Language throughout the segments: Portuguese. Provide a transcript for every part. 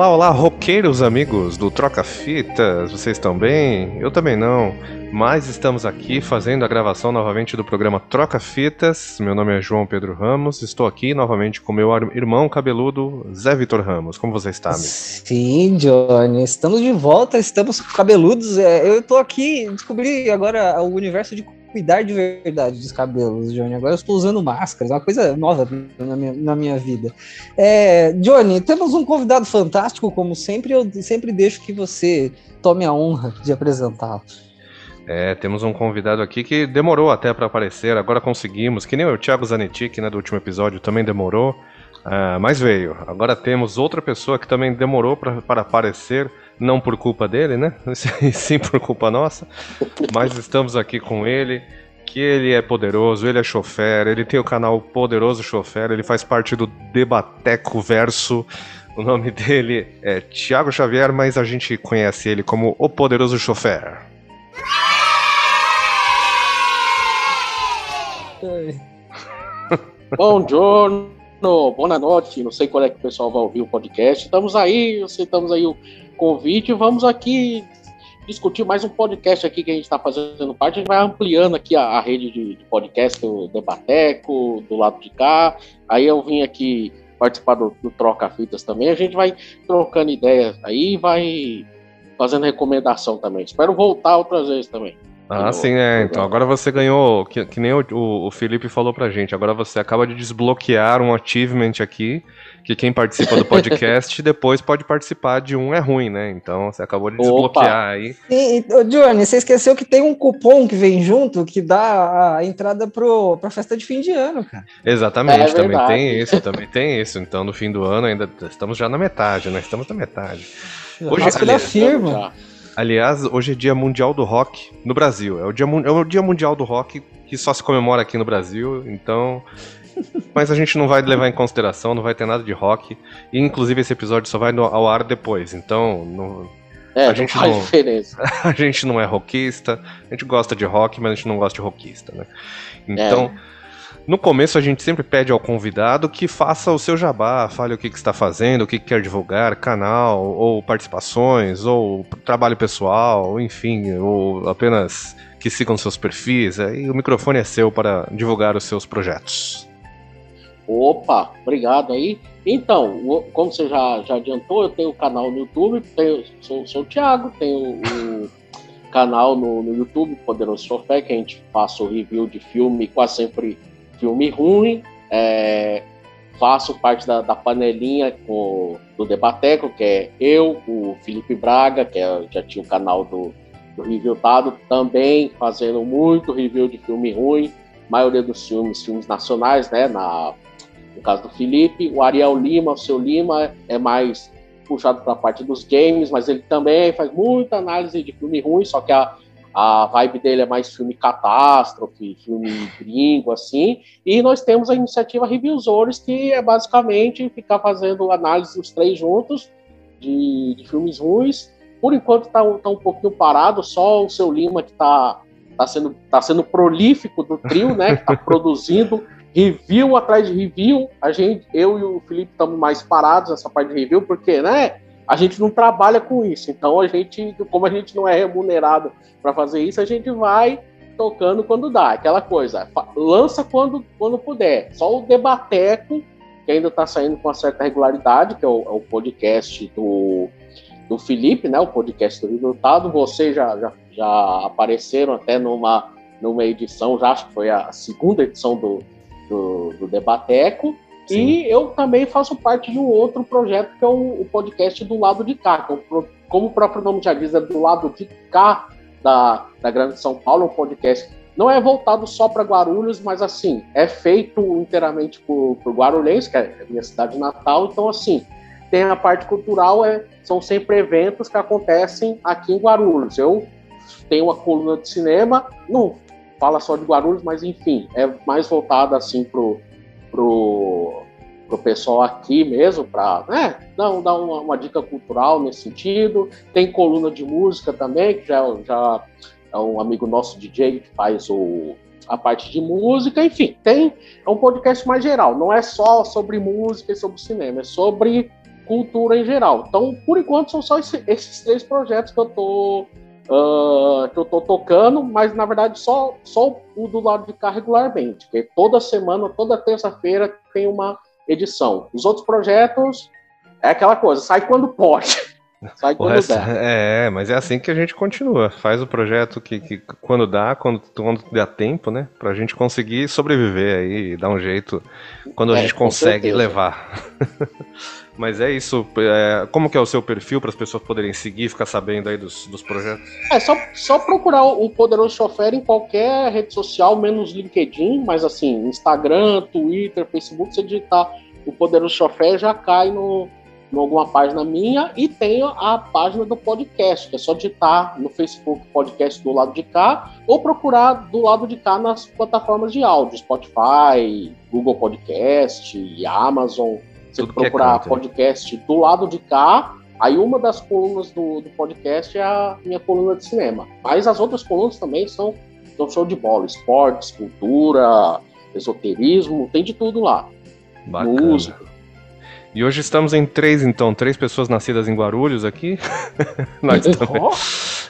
Olá, olá, roqueiros amigos do Troca Fitas, vocês estão bem? Eu também não, mas estamos aqui fazendo a gravação novamente do programa Troca Fitas. Meu nome é João Pedro Ramos, estou aqui novamente com meu irmão cabeludo Zé Vitor Ramos. Como você está, amigo? Sim, Johnny, estamos de volta, estamos cabeludos. É, eu estou aqui, descobri agora o universo de cuidar de verdade dos cabelos, Johnny. Agora eu estou usando máscaras, é uma coisa nova na minha, na minha vida. É, Johnny, temos um convidado fantástico, como sempre, eu sempre deixo que você tome a honra de apresentá-lo. É, temos um convidado aqui que demorou até para aparecer, agora conseguimos, que nem o Thiago Zanetti, né, do último episódio, também demorou, uh, mas veio. Agora temos outra pessoa que também demorou para aparecer, não por culpa dele, né? Sim por culpa nossa. Mas estamos aqui com ele, que ele é poderoso, ele é chofer, ele tem o canal Poderoso Chofer, ele faz parte do Debateco Verso. O nome dele é Thiago Xavier, mas a gente conhece ele como o Poderoso Chofer. Bom giorno, boa noite. Não sei quando é que o pessoal vai ouvir o podcast. Estamos aí, aceitamos aí o convite. Vamos aqui discutir mais um podcast aqui que a gente está fazendo parte. A gente vai ampliando aqui a, a rede de, de, podcast do Debateco, do lado de cá. Aí eu vim aqui participar do, do Troca Fitas também. A gente vai trocando ideias aí vai fazendo recomendação também. Espero voltar outras vezes também. Ah, sim, é. Então agora você ganhou, que, que nem o, o, o, Felipe falou pra gente, agora você acaba de desbloquear um achievement aqui, que quem participa do podcast depois pode participar de um é ruim, né? Então você acabou de desbloquear Opa. aí. E, Johnny, você esqueceu que tem um cupom que vem junto que dá a entrada pro, pra festa de fim de ano, cara. Exatamente, é também tem isso, também tem isso. Então no fim do ano ainda estamos já na metade, né? Estamos na metade. Hoje, Nossa, aliás, firma. Aliás, hoje é dia mundial do rock no Brasil. É o, dia, é o dia mundial do rock que só se comemora aqui no Brasil, então. Mas a gente não vai levar em consideração, não vai ter nada de rock. E inclusive esse episódio só vai no, ao ar depois, então. Não, é, a gente faz não, diferença. A gente não é rockista, a gente gosta de rock, mas a gente não gosta de rockista, né? Então. É. No começo a gente sempre pede ao convidado que faça o seu jabá, fale o que, que está fazendo, o que, que quer divulgar, canal, ou participações, ou trabalho pessoal, enfim, ou apenas que sigam seus perfis. E o microfone é seu para divulgar os seus projetos. Opa, obrigado aí. Então, como você já, já adiantou, eu tenho o canal no YouTube, tenho, sou, sou o Thiago, tenho o canal no, no YouTube, Poderoso Sofé, que a gente faz o review de filme quase sempre filme ruim. É, faço parte da, da panelinha com, do Debateco, que é eu, o Felipe Braga, que é, já tinha o canal do, do Review também fazendo muito review de filme ruim, maioria dos filmes, filmes nacionais, né? Na, no caso do Felipe, o Ariel Lima, o seu Lima, é mais puxado para a parte dos games, mas ele também faz muita análise de filme ruim, só que a, a vibe dele é mais filme catástrofe, filme gringo, assim. E nós temos a iniciativa Reviewsores, que é basicamente ficar fazendo análise dos três juntos de, de filmes ruins. Por enquanto está tá um pouquinho parado, só o seu Lima que está tá sendo, tá sendo prolífico do trio, né? Que está produzindo review atrás de review. A gente, eu e o Felipe estamos mais parados nessa parte de review, porque, né? A gente não trabalha com isso. Então a gente, como a gente não é remunerado para fazer isso, a gente vai tocando quando dá. Aquela coisa, lança quando, quando puder. Só o Debateco, que ainda está saindo com uma certa regularidade, que é o, é o, podcast do, do Felipe, né? O podcast do Resultado. Vocês já, já, já apareceram até numa, numa edição, já acho que foi a segunda edição do, do, do Debateco. Sim. E eu também faço parte de um outro projeto que é o, o podcast do lado de cá, que é o, como o próprio nome já diz, é do lado de cá da, da Grande São Paulo, um podcast não é voltado só para Guarulhos, mas assim, é feito inteiramente por, por Guarulhos, que é minha cidade natal, então assim, tem a parte cultural, é, são sempre eventos que acontecem aqui em Guarulhos. Eu tenho uma coluna de cinema, não fala só de Guarulhos, mas enfim, é mais voltada assim pro, pro pessoal aqui mesmo, para né, dar, dar uma, uma, dica cultural nesse sentido. Tem coluna de música também, que já, já é um amigo nosso DJ que faz o, a parte de música, enfim, tem é um podcast mais geral, não é só sobre música e sobre cinema, é sobre cultura em geral. Então, por enquanto, são só esse, esses três projetos que eu tô uh, que eu tô tocando, mas na verdade só, só o do lado de cá regularmente, que toda semana, toda terça-feira tem uma edição. Os outros projetos é aquela coisa, sai quando pode. Sai quando resto, der. É, mas é assim que a gente continua. Faz o projeto que, que quando dá, quando, quando dá tempo, né? Pra gente conseguir sobreviver aí, dar um jeito quando a é, gente consegue levar. mas é isso. É, como que é o seu perfil para as pessoas poderem seguir, ficar sabendo aí dos, dos projetos? É só, só procurar o Poderoso Chofer em qualquer rede social, menos LinkedIn, mas assim, Instagram, Twitter, Facebook, você digitar o Poderoso Chofer já cai no em alguma página minha e tenho a página do podcast, que é só digitar no Facebook podcast do lado de cá ou procurar do lado de cá nas plataformas de áudio, Spotify, Google Podcast, Amazon. Você Tudo procurar é podcast do lado de cá, aí uma das colunas do, do podcast é a minha coluna de cinema. Mas as outras colunas também são, são show de bola, esportes, cultura, esoterismo, tem de tudo lá. Bacana. Música. E hoje estamos em três, então, três pessoas nascidas em Guarulhos aqui. Nós também.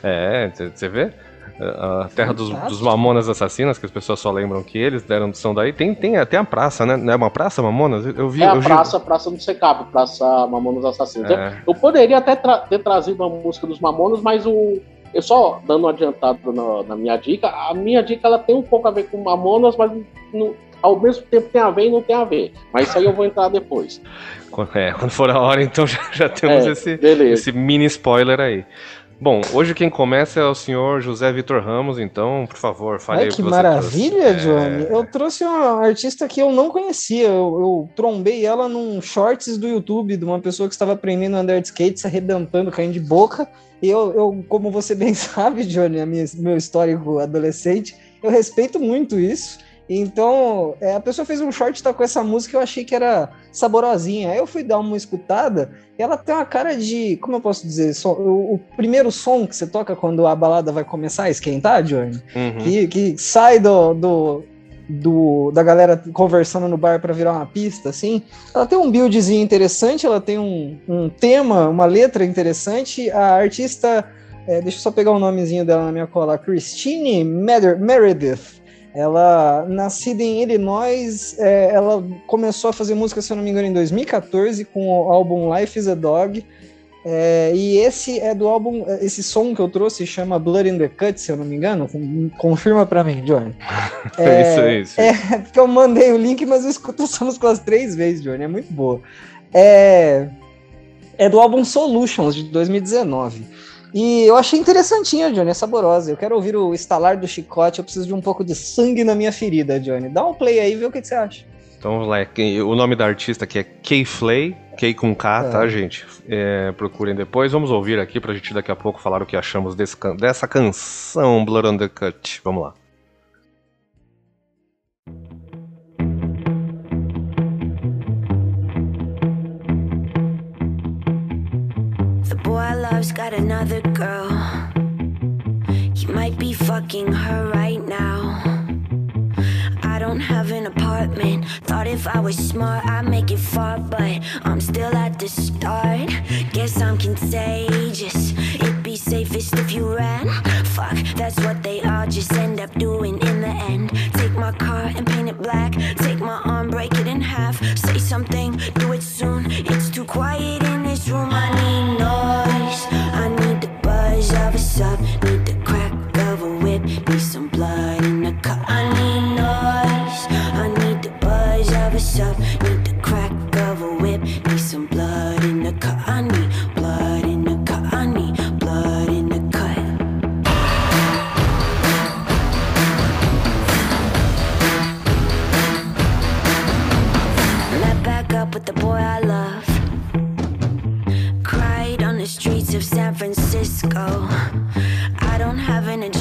É, você vê? A terra dos, dos, Mamonas Assassinas, que as pessoas só lembram que eles deram são daí. Tem, tem até a praça, né? Não é uma praça, Mamonas? Eu vi. É a eu praça, vi... praça do Secap, Praça Mamonas Assassinas. É. Eu, eu, poderia até tra ter trazido uma música dos Mamonas, mas o. Eu só dando um adiantado na, na, minha dica, a minha dica ela tem um pouco a ver com Mamonas, mas ao mesmo tempo tem a ver e não tem a ver. Mas isso aí eu vou entrar depois. É, quando for a hora, então já, já temos é, esse, esse mini spoiler aí. Bom, hoje quem começa é o senhor José Vitor Ramos, então, por favor, fale Ai, que maravilha, trouxe. Johnny. É... Eu trouxe uma artista que eu não conhecia. Eu, eu, trombei ela num shorts do YouTube de uma pessoa que estava aprendendo a andar de skate, se arrebentando, caindo de boca. E eu, eu como você bem sabe, Johnny, a minha, meu histórico adolescente, eu respeito muito isso. Então, é, a pessoa fez um short tá com essa música, eu achei que era saborosinha. Aí eu fui dar uma escutada e ela tem uma cara de, como eu posso dizer, so, o, o, primeiro som que você toca quando a balada vai começar a esquentar, Johnny, uhum. que, que sai do, do, do, da galera conversando no bar para virar uma pista, assim. Ela tem um buildzinho interessante, ela tem um, um tema, uma letra interessante. A artista, é, deixa eu só pegar o nomezinho dela na minha cola, Christine Meredith. Ela, nascida em Illinois, é, ela começou a fazer música, se eu não me engano, em 2014 com o álbum Life is a Dog. É, e esse é do álbum, esse som que eu trouxe chama Blood in the Cut, se eu não me engano. Confirma pra mim, Johnny. É, é isso, é isso. É, porque eu mandei o link, mas eu escuto essa música umas três vezes, Johnny. É muito boa. É, é do álbum Solutions, de 2019. E eu achei interessantinha, Johnny, é saborosa. Eu quero ouvir o estalar do chicote, eu preciso de um pouco de sangue na minha ferida, Johnny. Dá um play aí e vê o que, que você acha. Então vamos lá, o nome da artista aqui é Kay Flay, Kay com K, é. tá, gente? É, procurem depois. Vamos ouvir aqui pra gente daqui a pouco falar o que achamos dessa canção Blood on the Cut. Vamos lá. Love's got another girl. You might be fucking her right now. I don't have an apartment. Thought if I was smart, I'd make it far, but I'm still at the start. Guess I'm contagious. It'd be safest if you ran. Fuck, that's what they all just end up doing in the end. Take my car and paint it black. Take my arm, break it in half. Say something, do it soon. It's go. I don't have an agenda.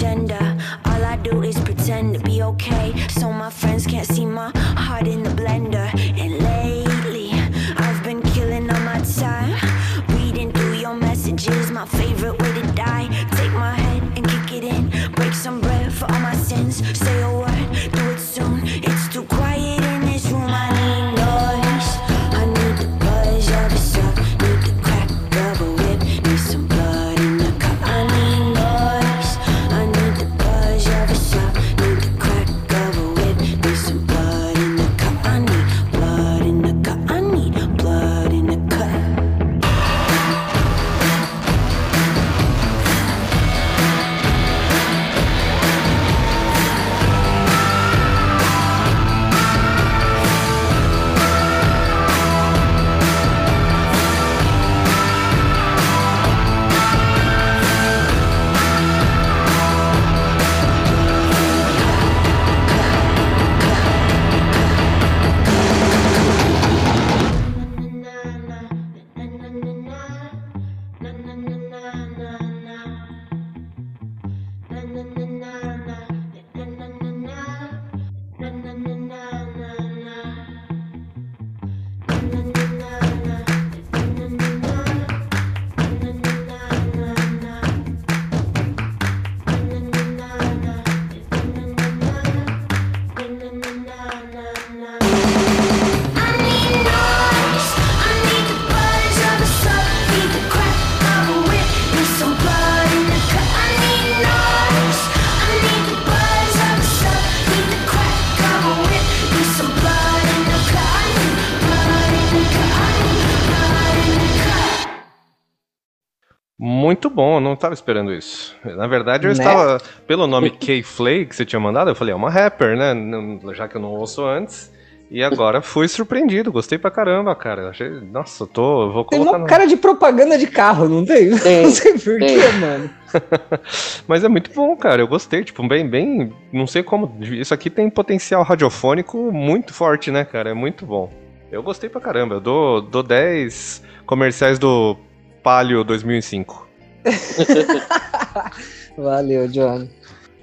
Estava esperando isso. Na verdade, eu Né? estava. Pelo nome K-Flay que você tinha mandado, eu falei, é uma rapper, né? Já que eu não ouço antes. E agora fui surpreendido, gostei pra caramba, cara. Achei. Nossa, eu tô. eu vou Tem colocar. uma no- cara de propaganda de carro, não tem? Tem, não sei porquê, tem. mano. Mas é muito bom, cara. Eu gostei. Tipo, bem, bem. Não sei como. Isso aqui tem potencial radiofônico muito forte, né, cara? É muito bom. Eu gostei pra caramba. Eu dou, dou 10 comerciais do Palio 2005. Valeu, Johnny.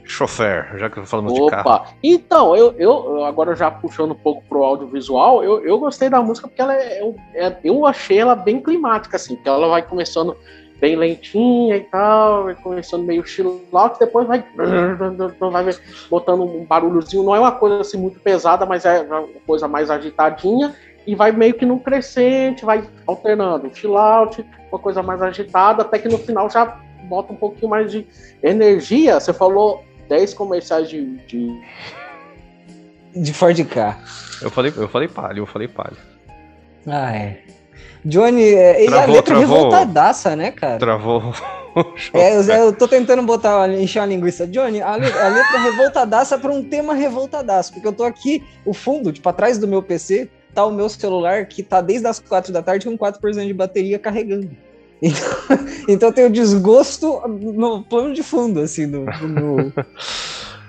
Chofer, já que falamos de carro. Opa! Então, eu, eu eu agora já puxando um pouco pro audiovisual, eu, eu gostei da música porque ela é, eu, é- eu achei ela bem climática, assim, porque ela vai começando bem lentinha e tal, vai começando meio chill out, depois vai, vai botando um barulhozinho, não é uma coisa assim muito pesada, mas é uma coisa mais agitadinha, e vai meio que num crescente, vai alternando, chill out, uma coisa mais agitada, até que no final já bota um pouquinho mais de energia. Você falou 10 comerciais de, de De Ford K. Eu falei, eu falei palio, eu falei palio. Ah, é. Johnny, é, e a Travou, letra travou. revoltadaça, né, cara? Travou o É, eu, eu tô tentando botar, encher a linguiça. Johnny, a, le- a letra revoltadaça pra um tema revoltadaço, porque eu tô aqui, o fundo, tipo, atrás do meu PC, o meu celular que tá desde as 4 da tarde com 4% de bateria carregando. Então, então tem o desgosto no plano de fundo, assim, do, do meu,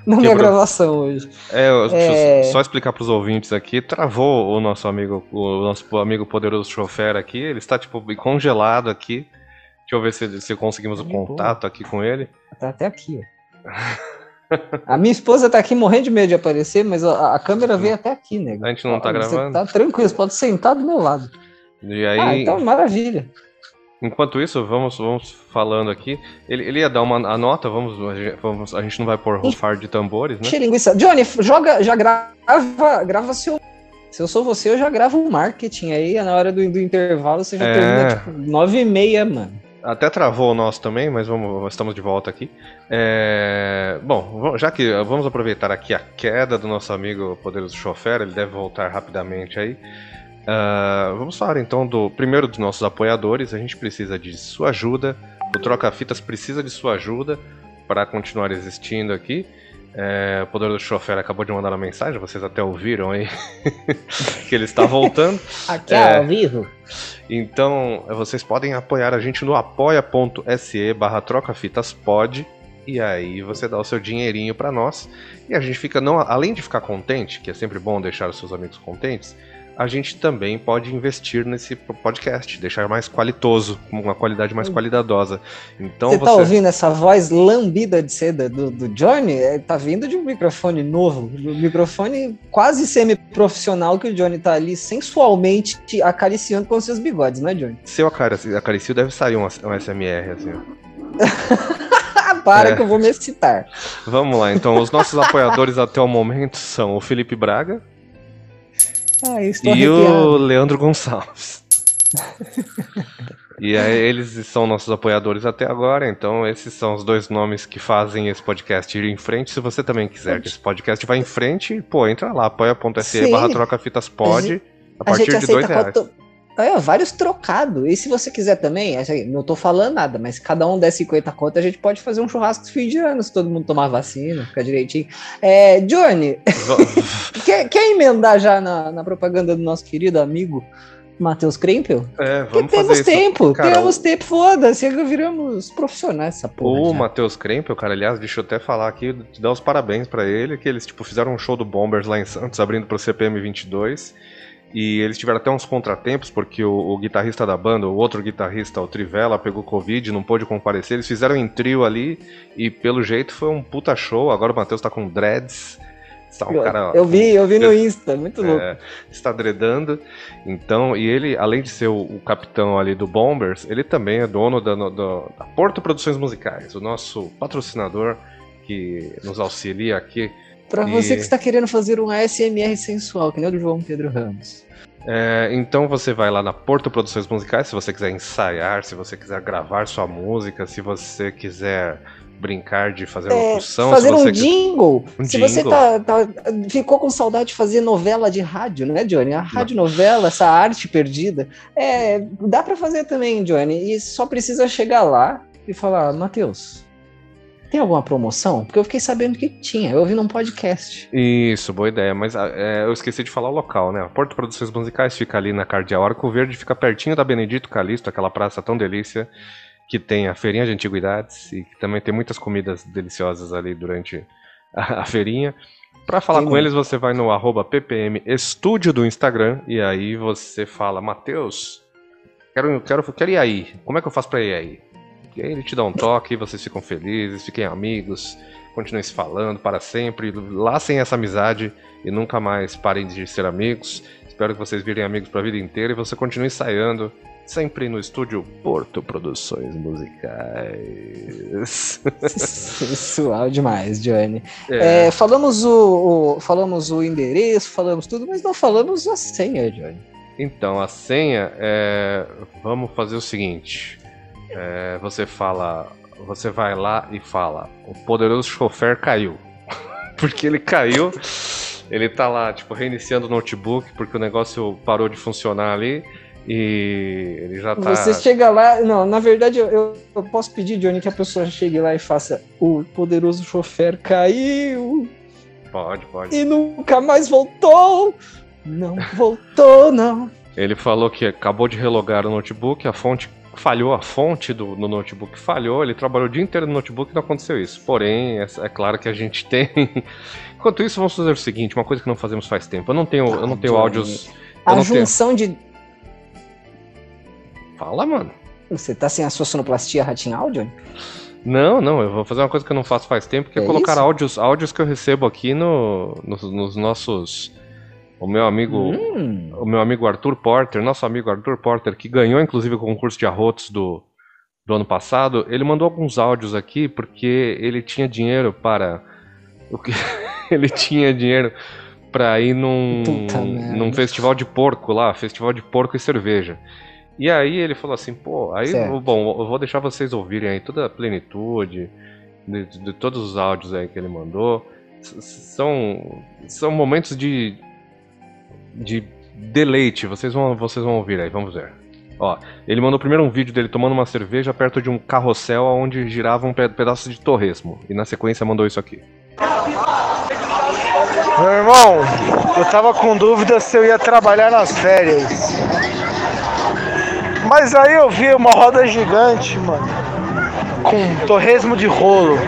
na minha Quebrou. gravação hoje. É, eu- deixa eu É. só explicar pros ouvintes aqui, travou o nosso amigo, o nosso amigo poderoso chofer aqui, ele está tipo congelado aqui. Deixa eu ver se, se conseguimos o boa. contato aqui com ele. Tá até aqui, ó. A minha esposa tá aqui morrendo de medo de aparecer, mas a, a câmera veio até aqui, nego. A gente não tá gravando. Tá tranquilo, você pode sentar do meu lado. E aí, Ah, então maravilha. enquanto isso, vamos, vamos falando aqui. Ele, ele ia dar uma a nota, vamos, a gente- vamos, a gente não vai pôr rufar de tambores, né? Enche linguiça. Johnny, joga, já grava, grava seu. Se eu sou você, eu já gravo um marketing aí, na hora do, do intervalo você já É. termina, tipo, nove e meia, mano. Até travou o nosso também, mas vamos, estamos de volta aqui. É, bom, já que vamos aproveitar aqui a queda do nosso amigo Poderoso Chofer, ele deve voltar rapidamente aí. Ah, vamos falar então do primeiro dos nossos apoiadores. A gente precisa de sua ajuda. O Troca Fitas precisa de sua ajuda para continuar existindo aqui. É, o Poderoso Chofer acabou de mandar uma mensagem, vocês até ouviram aí que ele está voltando. Aqui É. ao vivo. Então, vocês podem apoiar a gente no apoia.se barra trocafitaspod e aí você dá o seu dinheirinho pra nós e a gente fica, não, além de ficar contente, que é sempre bom deixar os seus amigos contentes, a gente também pode investir nesse podcast, deixar mais qualitoso, com uma qualidade mais qualidadosa. Então você você... tá ouvindo essa voz lambida de seda do, do Johnny? É, tá vindo de um microfone novo, um microfone quase semi-profissional que o Johnny tá ali sensualmente te acariciando com seus bigodes, né, Johnny? Se eu acaricio, deve sair um, um SMR assim. ó. Para É. que eu vou me excitar. Vamos lá, então os nossos apoiadores até o momento são o Felipe Braga, Ah, e arrepiado. o Leandro Gonçalves. e aí, eles são nossos apoiadores até agora, então esses são os dois nomes que fazem esse podcast ir em frente. Se você também quiser que esse podcast vá em frente, pô, entra lá, apoia.se barra troca fitas pod, a A partir de dois reais. quanto... É, vários trocados. E se você quiser também, não tô falando nada, mas se cada um der 50 contas, a gente pode fazer um churrasco de fim de ano, se todo mundo tomar vacina, ficar direitinho. É, Johnny, quer, quer emendar já na, na propaganda do nosso querido amigo Matheus Krempel? é, Porque vamos temos fazer tempo, Cara, temos o- tempo, foda-se, viramos profissionais essa porra. O. Matheus Krempel, cara, aliás, deixa eu até falar aqui, te dar os parabéns pra ele, que eles tipo fizeram um show do Bombers lá em Santos, abrindo pro CPM 22. E eles tiveram até uns contratempos, porque o, o guitarrista da banda, o outro guitarrista, o Trivela, pegou Covid, não pôde comparecer. Eles fizeram em trio ali e, pelo jeito, foi um puta show. Agora o Matheus tá com dreads. Está um eu, cara. eu vi, eu vi no Insta, muito louco. É, está dredando. Então, e ele, além de ser o, o capitão ali do Bombers, ele também é dono da, do- da Porto Produções Musicais, o nosso patrocinador que nos auxilia aqui. Pra e- você que está querendo fazer um ASMR sensual, que nem o do João Pedro Ramos. É, então você vai lá na Porto Produções Musicais, se você quiser ensaiar, se você quiser gravar sua música, se você quiser brincar de fazer uma locução. fazer se você um jingle. Um se você tá, tá- ficou com saudade de fazer novela de rádio, né, Johnny? A rádio novela, essa arte perdida, é, dá pra fazer também, Johnny. E só precisa chegar lá e falar, Matheus, tem alguma promoção? Porque eu fiquei sabendo que tinha. Eu ouvi num podcast. Isso, boa ideia. Mas ah, é, eu esqueci de falar o local, né? A Porto Produções Musicais fica ali na Cardeal Arco Verde, fica pertinho da Benedito Calixto, aquela praça tão delícia, que tem a feirinha de antiguidades e que também tem muitas comidas deliciosas ali durante a, a feirinha. Pra falar Tem com eles, você vai no arroba ppm estúdio do Instagram e aí você fala, Matheus, quero, quero, quero ir aí. Como é que eu faço pra ir aí? E aí ele te dá um toque, vocês ficam felizes, fiquem amigos, continuem se falando para sempre, lacem essa amizade e nunca mais parem de ser amigos. Espero que vocês virem amigos para a vida inteira e você continue ensaiando sempre no estúdio Porto Produções Musicais. Suave demais, Johnny. É, É, falamos, o, o- falamos o endereço, falamos tudo, mas não falamos a senha, Johnny. Então, a senha é. Vamos fazer o seguinte. É, você fala. Você vai lá e fala: O poderoso chofer caiu. porque ele caiu. Ele tá lá, tipo, reiniciando o notebook porque o negócio parou de funcionar ali. E ele já tá. Você chega lá. Não, na verdade, eu, eu- posso pedir, Johnny, que a pessoa chegue lá e faça o poderoso chofer caiu Pode, pode. e nunca mais voltou. Não voltou, não. Ele falou que acabou de relogar o notebook, a fonte falhou, a fonte do, do notebook falhou, ele trabalhou o dia inteiro no notebook e não aconteceu isso. Porém, é, é claro que a gente tem. Enquanto isso, vamos fazer o seguinte, uma coisa que não fazemos faz tempo. Eu não tenho, eu não tenho Johnny. áudios. A não tenho. junção de. Fala, mano. Você tá sem a sua sonoplastia ratinal, Johnny? Não, não, eu vou fazer uma coisa que eu não faço faz tempo, que é, É colocar isso? áudios, áudios que eu recebo aqui no, nos, nos nossos. O meu amigo. Hum, o meu amigo Arthur Porter, nosso amigo Arthur Porter, que ganhou inclusive o concurso de arrotos do, do ano passado, ele mandou alguns áudios aqui porque ele tinha dinheiro para. O que, ele tinha dinheiro para ir num, Puta merda. num festival de porco lá, festival de porco e cerveja. E aí ele falou assim, pô, aí, Certo. bom, eu vou deixar vocês ouvirem aí toda a plenitude de, de todos os áudios aí que ele mandou. S- São, são momentos de, de deleite, vocês vão, vocês vão ouvir aí, vamos ver. Ó, ele mandou primeiro um vídeo dele tomando uma cerveja perto de um carrossel onde girava um pe- pedaço de torresmo. E na sequência mandou isso aqui. Meu irmão, eu tava com dúvida se eu ia trabalhar nas férias. Mas aí eu vi uma roda gigante, mano, com torresmo de rolo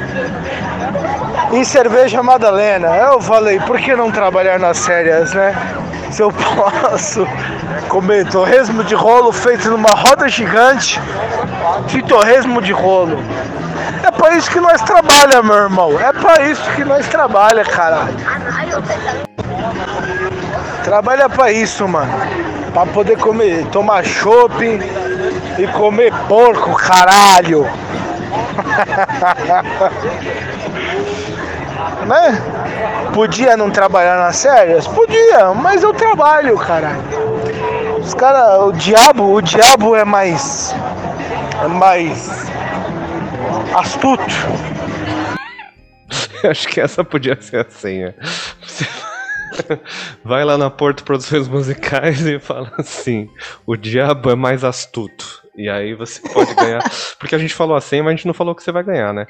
e cerveja Madalena. Eu falei, por que não trabalhar nas férias, né? Se eu posso comer torresmo de rolo feito numa roda gigante de torresmo de rolo. É pra isso que nós trabalha, meu irmão. É pra isso que nós trabalha, caralho. Trabalha pra isso, mano. Pra poder comer, tomar chopp e comer porco, caralho. né? Podia não trabalhar nas férias? Podia, mas eu trabalho, caralho. Os caras, o diabo, o diabo é mais. É mais. astuto. Acho que essa podia ser a senha. Você vai lá na Porto Produções Musicais e fala assim: o diabo é mais astuto. E aí você pode ganhar. Porque a gente falou a senha, mas a gente não falou que você vai ganhar, né?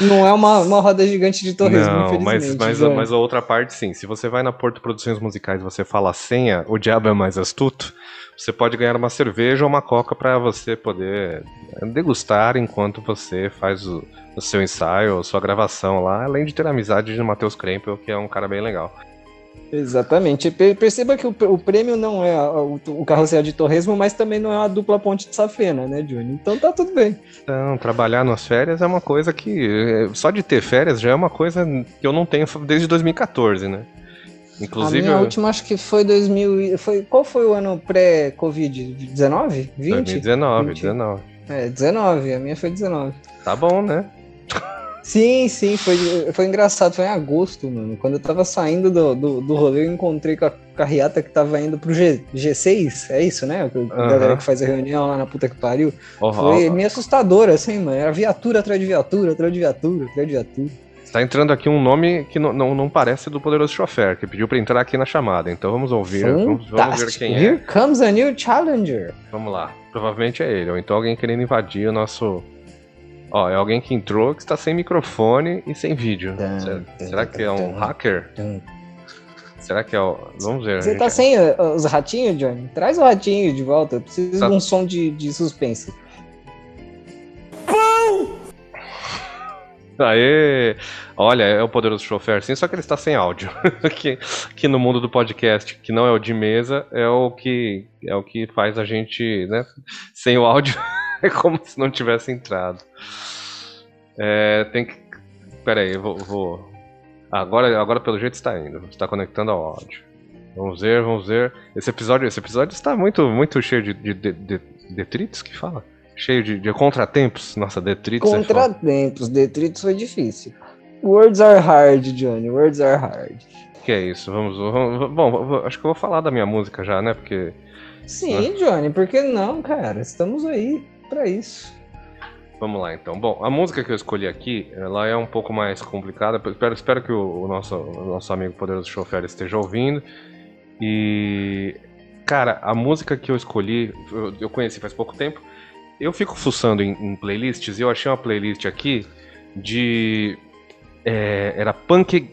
Não é uma, uma roda gigante de torresmo, não, infelizmente. mas, mas, Johnny. mas a outra parte sim. Se você vai na Porto Produções Musicais e você fala a senha, o diabo é mais astuto, você pode ganhar uma cerveja ou uma coca para você poder degustar enquanto você faz o, o seu ensaio, a sua gravação lá, além de ter a amizade de Matheus Krempel, que é um cara bem legal. Exatamente. Per- Perceba que o, prêmio não é a- o, carrossel de torresmo, mas também não é uma dupla ponte de safena, né, Johnny? Então tá tudo bem. Então, trabalhar nas férias é uma coisa que. eh, Só de ter férias já é uma coisa que eu não tenho desde 2014, né? Inclusive. a minha eu- última acho que foi 2000. e- Foi, qual foi o ano pré-Covid? 19? 20? 2019, 20. 19. É, 19. A minha foi 19. Tá bom, né? Sim, sim, foi, foi engraçado, foi em agosto, mano. Quando eu tava saindo do, do, do rolê, eu encontrei com a carreata que tava indo pro G, G6, é isso, né? A galera que faz a reunião lá na puta que pariu. Uhum. Foi meio assustador, assim, mano. Era viatura atrás de viatura, atrás de viatura, atrás de viatura. Está entrando aqui um nome que não, não, não parece do Poderoso Chofer, que pediu para entrar aqui na chamada. Então vamos ouvir. Vamos, vamos, ver quem é. Here comes a new challenger. Vamos lá. Provavelmente é ele, ou então alguém querendo invadir o nosso Ó, é alguém que entrou que está sem microfone e sem vídeo. Será, será que é um hacker? Será que é o. Vamos ver. Você tá sem uh, os ratinhos, Johnny? Traz o ratinho de volta. Eu preciso tá. de um som de, de suspense. Pum! Aê! Olha, é o poderoso chofer sim, só que ele está sem áudio. que, que no mundo do podcast, que não é o de mesa, é o que é o que faz a gente, né, sem o áudio. É como se não tivesse entrado. É, tem que. Pera aí, eu vou. vou... agora, agora pelo jeito está indo. Está conectando ao áudio. Vamos ver, vamos ver. Esse episódio, esse episódio está muito, muito cheio de, de, de, de detritos que fala? Cheio de, de contratempos. Nossa, detritos. É contratempos, é detritos foi difícil. Words are hard, Johnny. Words are hard. Que é isso? Vamos, vamos. Bom, acho que eu vou falar da minha música já, né? Porque. Sim, né? Johnny, por que não, cara? Estamos aí para isso. Vamos lá então. Bom, a música que eu escolhi aqui, ela é um pouco mais complicada. Espero, espero que o, o nosso, o nosso amigo Poderoso Chofer esteja ouvindo. E. Cara, a música que eu escolhi, eu, eu conheci faz pouco tempo. Eu fico fuçando em, em, playlists e eu achei uma playlist aqui de. É, era punk,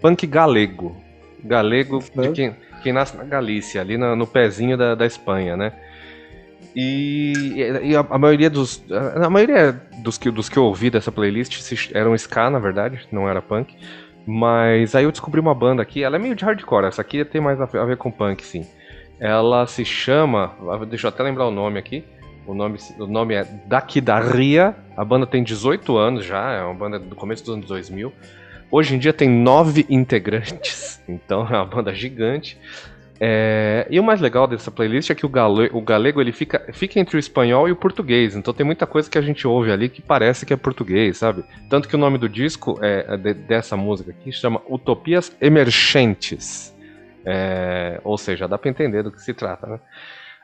punk galego. Galego de quem, quem nasce na Galícia, ali no, no pezinho da, da Espanha, né? E, e a, a, maioria dos. A, maioria dos que, dos que eu ouvi dessa playlist eram ska, na verdade, não era punk. Mas aí eu descobri uma banda aqui, ela é meio de hardcore, essa aqui tem mais a ver com punk, sim. Ela se chama. Deixa eu até lembrar o nome aqui. O nome, o nome é Dakidaria. A banda tem 18 anos já, é uma banda do começo dos anos 2000. Hoje em dia tem nove integrantes, então é uma banda gigante. É, e o mais legal dessa playlist é que o, gale, o galego ele fica, fica entre o espanhol e o português. Então tem muita coisa que a gente ouve ali que parece que é português, sabe? Tanto que o nome do disco é, é de, dessa música aqui chama Utopias Emergentes. É, ou seja, dá pra entender do que se trata, né?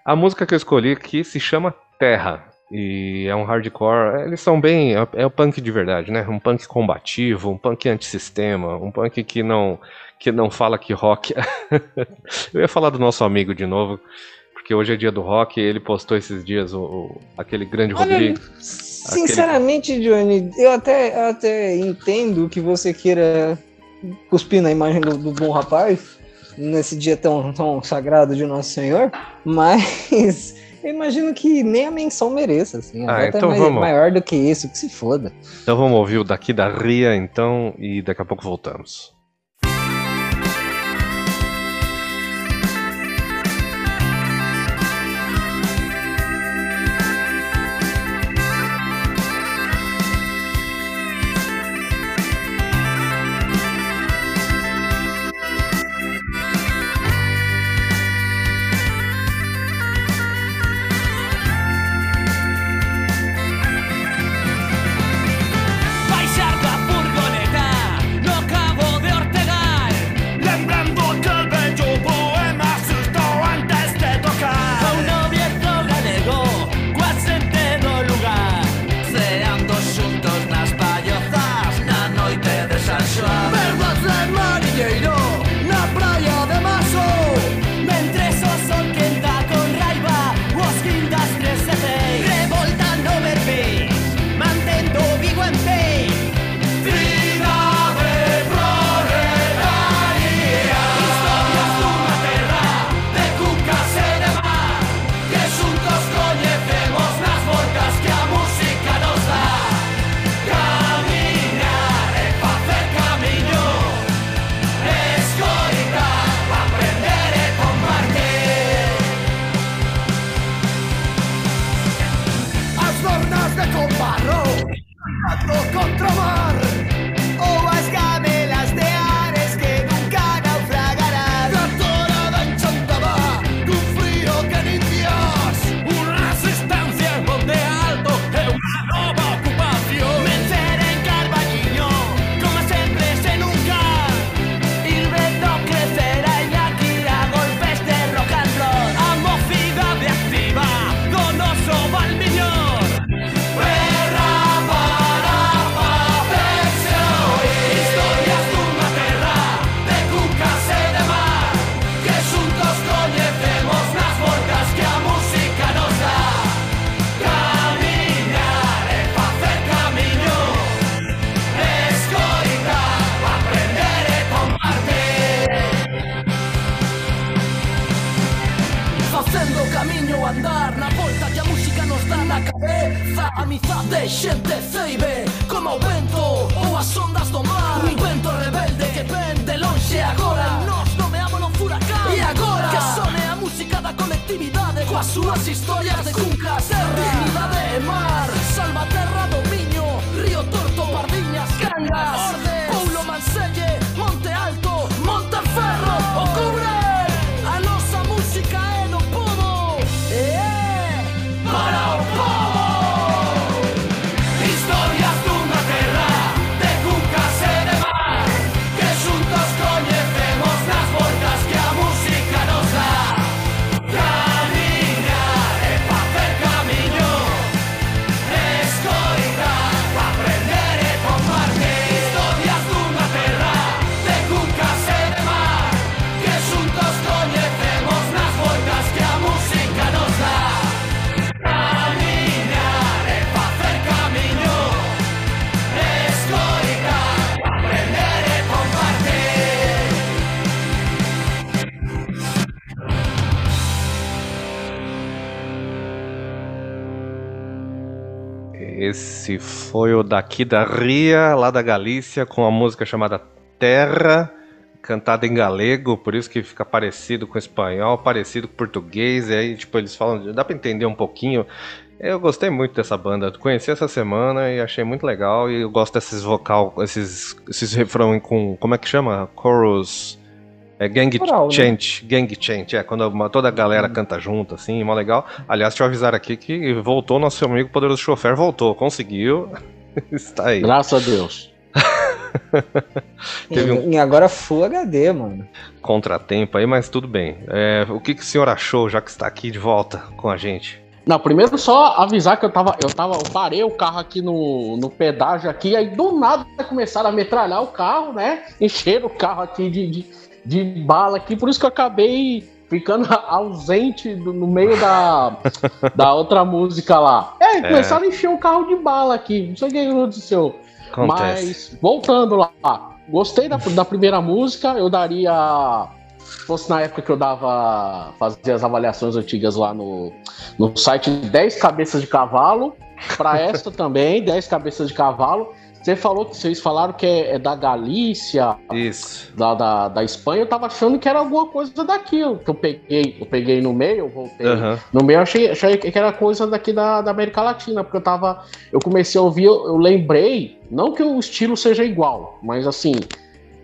A música que eu escolhi aqui se chama Terra. E é um hardcore. Eles são bem. É, é o punk de verdade, né? Um punk combativo, um punk antissistema, um punk que não que não fala que rock. eu ia falar do nosso amigo de novo, porque hoje é dia do rock e ele postou esses dias o, o aquele grande Olha, Rodrigo. Sinceramente, aquele... Johnny, eu até, eu até entendo que você queira cuspir na imagem do, do bom rapaz nesse dia tão, tão sagrado de Nosso Senhor, mas eu imagino que nem a menção mereça, assim. Ah, então é vamos. maior do que isso, que se foda. Então vamos ouvir o daqui da Ria, então, e daqui a pouco voltamos. Eza A amizade xente ceibe Como o vento ou as ondas do mar Un vento rebelde que ven de lonxe agora. Nos nomeámonos furacán E agora? Que sone a música da colectividade Coas súas historias de cuncas e dignidade ah. e mar. Salva terra, miño, río torto, pardiñas, cangas Esse foi o daqui da Ria, lá da Galícia, com a música chamada Terra, cantada em galego, por isso que fica parecido com espanhol, parecido com português, e aí, tipo, eles falam, dá pra entender um pouquinho. Eu gostei muito dessa banda, conheci essa semana e achei muito legal, e eu gosto desses vocal, esses, esses refrão com, como é que chama? Chorus... É gang Coral, né? chant, gang chant, é, quando uma- toda a galera canta junto, assim, mó legal. Aliás, deixa eu avisar aqui que voltou nosso amigo Poderoso Chofer, voltou, conseguiu, está aí. Graças a Deus. Teve um E agora Full HD, mano. contratempo aí, mas tudo bem. É, o que, que o senhor achou, já que está aqui de volta com a gente? Não, primeiro só avisar que eu tava, eu tava, eu parei o carro aqui no, no pedágio aqui, aí do nada começaram a metralhar o carro, né? Encheram o carro aqui de, de, de bala aqui, por isso que eu acabei ficando ausente do- no meio da, da outra música lá. É, começaram a encher o carro de bala aqui, não sei o que aconteceu. Acontece. Mas, voltando lá, gostei da, da primeira música, eu daria. Se fosse na época que eu dava. fazia as avaliações antigas lá no, no site 10 cabeças de cavalo. Pra esta também, 10 cabeças de cavalo. Você falou que vocês falaram que é, é da Galícia, Isso. da, da, da Espanha, eu tava achando que era alguma coisa daquilo. Que eu peguei, eu peguei no meio, eu voltei. Aham. No meio eu achei, achei que era coisa daqui da, da América Latina, porque eu tava. Eu comecei a ouvir, eu, eu lembrei, não que o estilo seja igual, mas assim,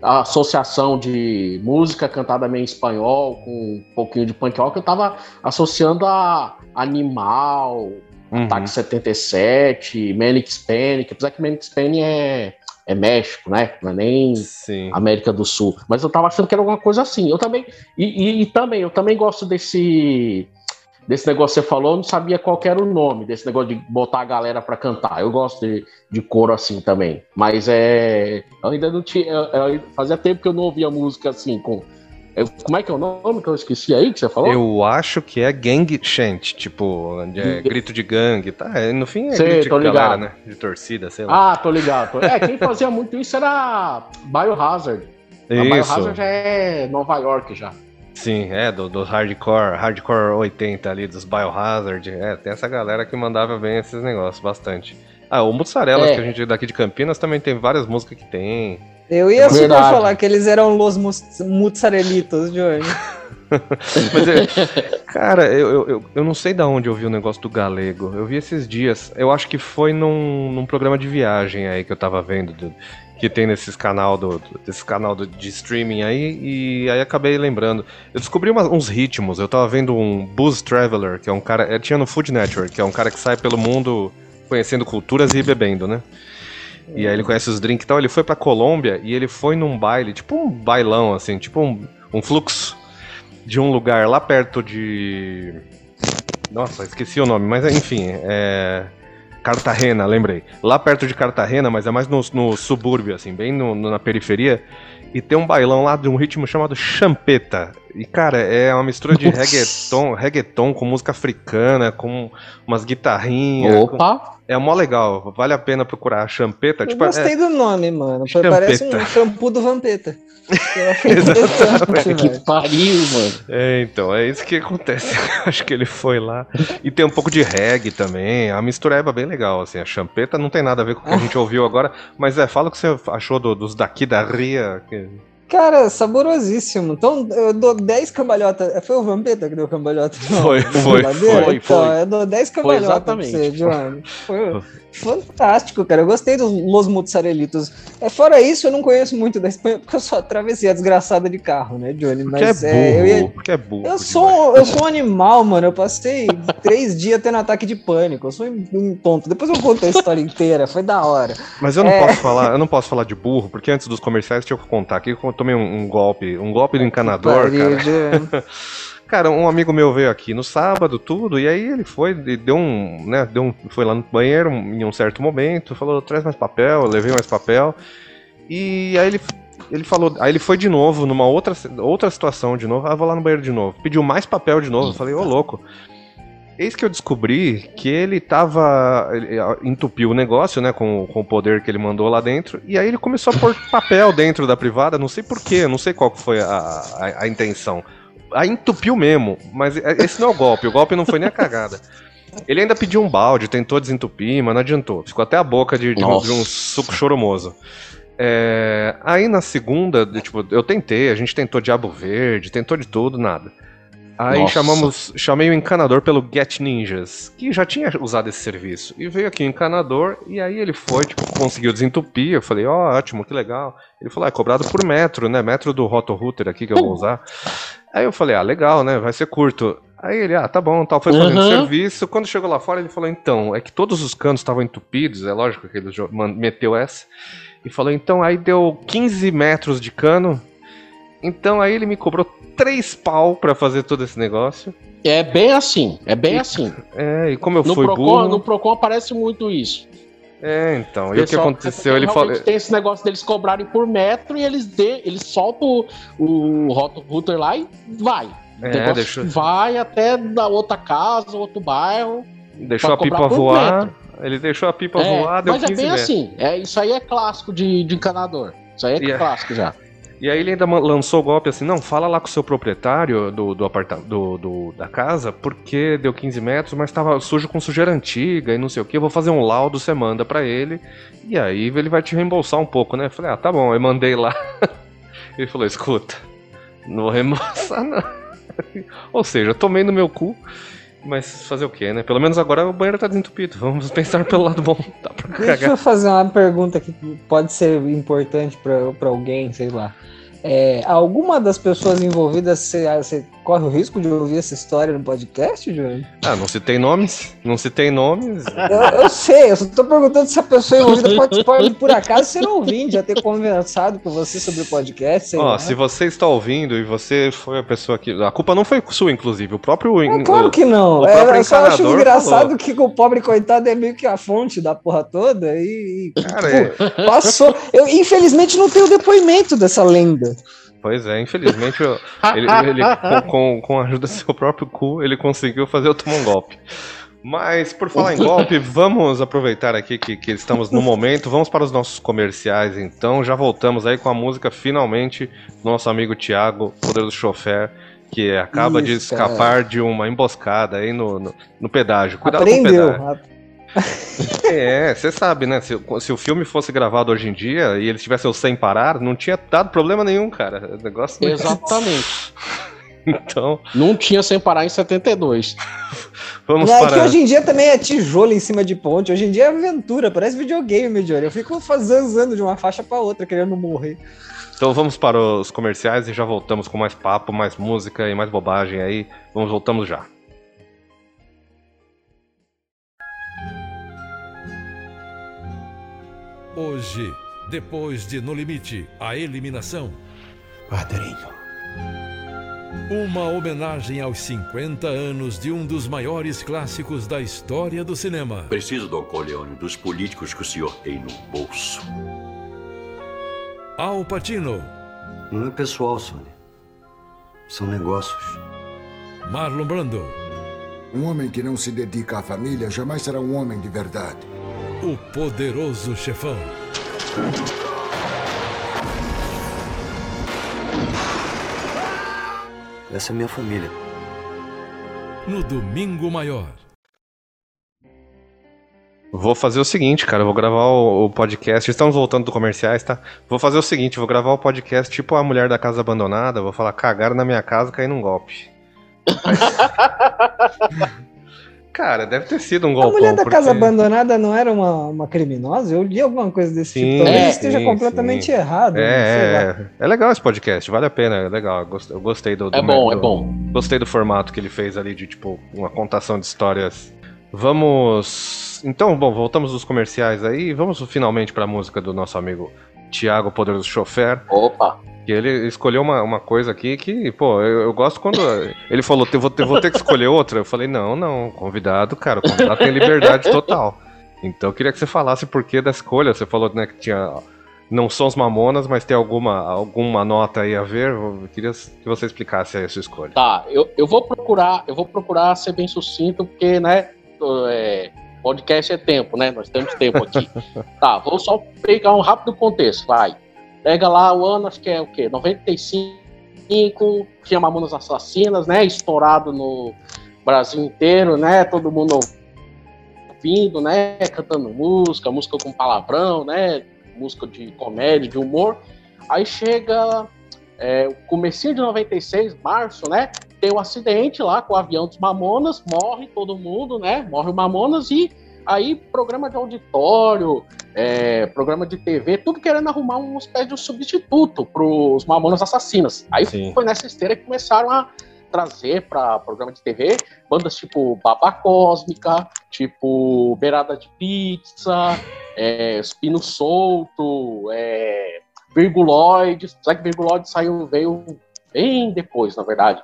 a associação de música cantada meio em espanhol, com um pouquinho de punk rock, eu tava associando a Animal, Uhum. Ataque 77, Manic Panic, apesar que Manic Panic é, é México, né? Não é nem Sim. América do Sul. Mas eu tava achando que era alguma coisa assim. Eu também. E, e- e também, eu também gosto desse. Desse negócio que você falou, eu não sabia qual que era o nome, desse negócio de botar a galera pra cantar. Eu gosto de, de coro assim também. Mas é. Eu ainda não tinha. eu- eu- fazia tempo que eu não ouvia música assim, com. Eu- como é que é o nome que eu esqueci aí que você falou? Eu acho que é gang chant, tipo, é, grito de gangue, tá? É, No fim é Sei, grito de galera, né? De torcida, sei lá. Ah, tô ligado. tô- É, quem fazia muito isso era Biohazard. A Biohazard já é Nova York já. Sim, é, do, do hardcore, hardcore 80 ali, dos Biohazard. É, tem essa galera que mandava bem esses negócios, bastante. Ah, o Mussarelas, É. que a gente daqui de Campinas, também tem várias músicas que tem. Eu ia super falar que eles eram los mus- mozzarelitos, Johnny. Mas, é, cara, eu, eu, eu, eu não sei da onde eu vi o negócio do galego. Eu vi esses dias. Eu acho que foi num, num programa de viagem aí que eu tava vendo, do- que tem nesses canal do, do- desse canal do- de streaming aí, e aí acabei lembrando. Eu descobri uma- uns ritmos. Eu tava vendo um Booze Traveler, que é um cara. É, tinha no Food Network, que é um cara que sai pelo mundo conhecendo culturas e bebendo, né? E aí ele conhece os drinks e tal. Ele foi pra Colômbia e ele foi num baile, tipo um bailão, assim, tipo um, um fluxo de um lugar lá perto de. Nossa, esqueci o nome, mas enfim, é. Cartagena, lembrei. Lá perto de Cartagena, mas é mais no, no subúrbio, assim, bem no- no- na periferia. E tem um bailão lá de um ritmo chamado champeta. E, cara, é uma mistura de reggaeton, reggaeton com música africana, com umas guitarrinhas. Opa! Com... É mó legal, vale a pena procurar. Champeta, Eu tipo. gostei é... do nome, mano. Champeta. Parece um shampoo do Vampeta. Que pariu, mano. É, então, é isso que acontece. Acho que ele foi lá. E tem um pouco de reggae também. A mistureba é bem legal, assim. A champeta não tem nada a ver com o que a gente ouviu agora. Mas é, fala o que você achou do- dos daqui da Ria. que- Cara, saborosíssimo. Então, eu dou 10 cambalhotas. Foi o Vampeta que deu cambalhota? Não, Foi, na foi, geladeira? foi, Então, foi. eu dou 10 cambalhotas pra você, Johnny. Foi fantástico, cara. Eu gostei dos Los Mozzarelitos. É, fora isso, eu não conheço muito da Espanha, porque eu só atravessei a desgraçada de carro, né, Johnny? Porque Mas é é, burro. eu ia- Porque é burro. Eu sou, eu sou um animal, mano. Eu passei três dias tendo ataque de pânico. Eu sou um tonto. Depois eu conto a história inteira. Foi da hora. Mas eu não É. posso falar, eu não posso falar de burro, porque antes dos comerciais deixa eu contar aqui que eu tomei um, um golpe, um golpe do encanador, cara. Cara, um amigo meu veio aqui no sábado, tudo, e aí ele foi, deu um, né, deu um, foi lá no banheiro em um certo momento, falou, traz mais papel, eu levei mais papel, e aí ele, ele falou, aí ele foi de novo, numa outra, outra situação de novo, ah, vou lá no banheiro de novo, pediu mais papel de novo, eu falei, ô louco. Eis que eu descobri que ele tava. Ele entupiu o negócio, né? Com, com o poder que ele mandou lá dentro. E aí ele começou a pôr papel dentro da privada, não sei porquê, não sei qual foi a, a, a intenção. Aí entupiu mesmo, mas esse não é o golpe, o golpe não foi nem a cagada. Ele ainda pediu um balde, tentou desentupir, mas não adiantou. Ficou até a boca de, de um, de um suco choromoso. É, aí na segunda, tipo, eu tentei, a gente tentou Diabo Verde, tentou de tudo, nada. Aí Nossa. chamamos, chamei o encanador pelo Get Ninjas, que já tinha usado esse serviço. E veio aqui o encanador, e aí ele foi, tipo, conseguiu desentupir. Eu falei, ó, ótimo, que legal. Ele falou, ah, é cobrado por metro, né? Metro do Roto Router aqui que eu vou usar. Aí eu falei, ah, legal, né? Vai ser curto. Aí ele, ah, tá bom, tal, foi fazendo Uhum. serviço. Quando chegou lá fora, ele falou, então, é que todos os canos estavam entupidos, é lógico que ele meteu essa. E falou, então, aí deu 15 metros de cano. Então aí ele me cobrou 3 pau pra fazer todo esse negócio. É bem assim, é bem assim. É, e como eu No fui Procon, burro. no Procon aparece muito isso. É, então. E o que aconteceu? Ele falou. realmente Tem esse negócio deles cobrarem por metro e eles, dê, eles soltam o, o Roto Router lá e vai. É, deixou- Vai até da outra casa, outro bairro. Deixou a pipa voar. metro. Ele deixou a pipa É, voar, deu mas é 15 bem metros. assim. É, isso aí é clássico de, de encanador. Isso aí é E é- clássico já. E aí ele ainda lançou o golpe assim, não, fala lá com o seu proprietário do, do, aparta do, do- da casa, porque deu 15 metros, mas tava sujo com sujeira antiga e não sei o que, eu vou fazer um laudo, você manda pra ele, e aí ele vai te reembolsar um pouco, né? Eu falei, ah, tá bom, eu mandei lá. Ele falou, escuta, não vou reembolsar não. Ou seja, eu tomei no meu cu, mas fazer o quê, né? Pelo menos agora o banheiro tá desentupido, vamos pensar pelo lado bom, dá pra Deixa cagar. eu fazer uma pergunta que pode ser importante pra pra alguém, sei lá. É, alguma das pessoas envolvidas, você corre o risco de ouvir essa história no podcast, Júlio? Ah, não citei nomes, não citei nomes, Eu, eu sei, eu só tô perguntando se a pessoa envolvida pode, por acaso ser ouvinte, já ter conversado com você sobre o podcast, Ó, se você está ouvindo e você foi a pessoa que. A culpa não foi sua, inclusive. O próprio. É claro que não. o É, eu só acho engraçado falou. que o pobre coitado é meio que a fonte da porra toda e, e Cara, é- passou. Eu infelizmente não tenho depoimento dessa lenda. Pois é, infelizmente, eu- ele, ele, com, com, com a ajuda do seu próprio cu, ele conseguiu fazer eu tomar um golpe. Mas, por falar em golpe, vamos aproveitar aqui que, que estamos no momento. Vamos para os nossos comerciais, então. Já voltamos aí com a música, finalmente, do nosso amigo Thiago, poder do chofer, que acaba de Isso, escapar de uma emboscada aí no, no, no pedágio. Cuidado com o Aprendeu. pedágio. É, você sabe, né? Se, se o filme fosse gravado hoje em dia e ele tivesse o sem parar, não tinha dado problema nenhum, cara. O negócio não- Exatamente. Então, Não tinha sem parar em 72. vamos Não, é que para. hoje em dia também é tijolo em cima de ponte. Hoje em dia é aventura, parece videogame, Johnny. Eu fico zanzando de uma faixa pra outra, querendo morrer. Então vamos para os comerciais e já voltamos com mais papo, mais música e mais bobagem aí. Vamos, voltamos já. Hoje, depois de No Limite, a eliminação. Padrinho. Uma homenagem aos 50 anos de um dos maiores clássicos da história do cinema. Preciso, Don Corleone, dos políticos que o senhor tem no bolso. Al Pacino, Não é pessoal, Sônia. São negócios. Marlon Brando, Um homem que não se dedica à família jamais será um homem de verdade. O poderoso chefão. Essa é minha família. No Domingo Maior. Vou fazer o seguinte, cara. Vou gravar o, o podcast. Estamos voltando do comerciais, tá? Vou fazer o seguinte: vou gravar o podcast tipo a mulher da casa abandonada. Vou falar, cagaram na minha casa, caí num golpe. cara, deve ter sido um A golpão. mulher da porque- casa abandonada não era uma, uma criminosa? Eu li alguma coisa desse Sim, tipo. Talvez é, esteja sim, completamente sim. errado. sei lá. É, é, é legal esse podcast, vale a pena, é legal. eu gost- Eu gostei do, do É bom, é bom. Gostei do formato que ele fez ali de tipo uma contação de histórias. Vamos. Então, bom, voltamos dos comerciais aí. Vamos finalmente para a música do nosso amigo Tiago Poderoso Chofer. Opa. Que ele escolheu uma, uma coisa aqui que, pô, eu, eu gosto quando. Ele falou, "Te- vou ter, vou ter que escolher outra. Eu falei, não, não, convidado, cara, o convidado tem liberdade total. Então eu queria que você falasse por que da escolha. Você falou, né, que tinha. Não são os mamonas, mas tem alguma, alguma nota aí a ver. Eu queria que você explicasse aí a sua escolha. Tá, eu, eu vou procurar, eu vou procurar ser bem sucinto, porque, né, é, podcast é tempo, né? Nós temos tempo aqui. tá, vou só pegar um rápido contexto, vai. Pega lá o ano, acho que é o quê? 95, tinha Mamonas Assassinas, né? Estourado no Brasil inteiro, né? Todo mundo ouvindo, né? Cantando música, música com palavrão, né? Música de comédia, de humor. Aí chega é, o comecinho de 96, março, né? Tem um acidente lá com o avião dos Mamonas, morre todo mundo, né? Morre o Mamonas e aí programa de auditório, é, programa de TV, tudo querendo arrumar uma espécie de um substituto para os Mamonas Assassinas. Aí Sim. foi nessa esteira que começaram a trazer para programa de TV bandas tipo Baba Cósmica, tipo Beirada de Pizza, é, Espino Solto, é, Virguloide. Só que Virguloide saiu, veio bem depois, na verdade.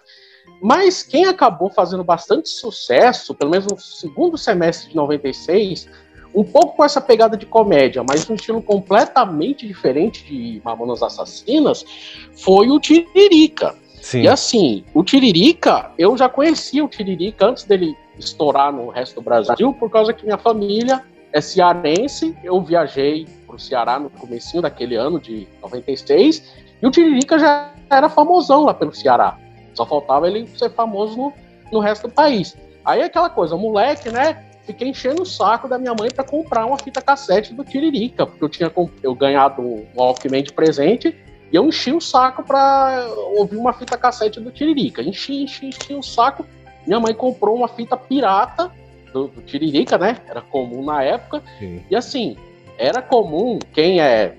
Mas quem acabou fazendo bastante sucesso, pelo menos no segundo semestre de 96, um pouco com essa pegada de comédia, mas um estilo completamente diferente de Mamonas Assassinas, foi o Tiririca. Sim. E assim, o Tiririca, eu já conhecia o Tiririca antes dele estourar no resto do Brasil, por causa que minha família é cearense, eu viajei pro Ceará no comecinho daquele ano de 96, e o Tiririca já era famosão lá pelo Ceará. Só faltava ele ser famoso no, no resto do país. Aí é aquela coisa, moleque, né? Fiquei enchendo o saco da minha mãe para comprar uma fita cassete do Tiririca, porque eu tinha eu ganhado um Walkman de presente e eu enchi o saco para ouvir uma fita cassete do Tiririca. Enchi, enchi, enchi o saco. Minha mãe comprou uma fita pirata do, do Tiririca, né? Era comum na época. Sim. E assim, era comum, quem é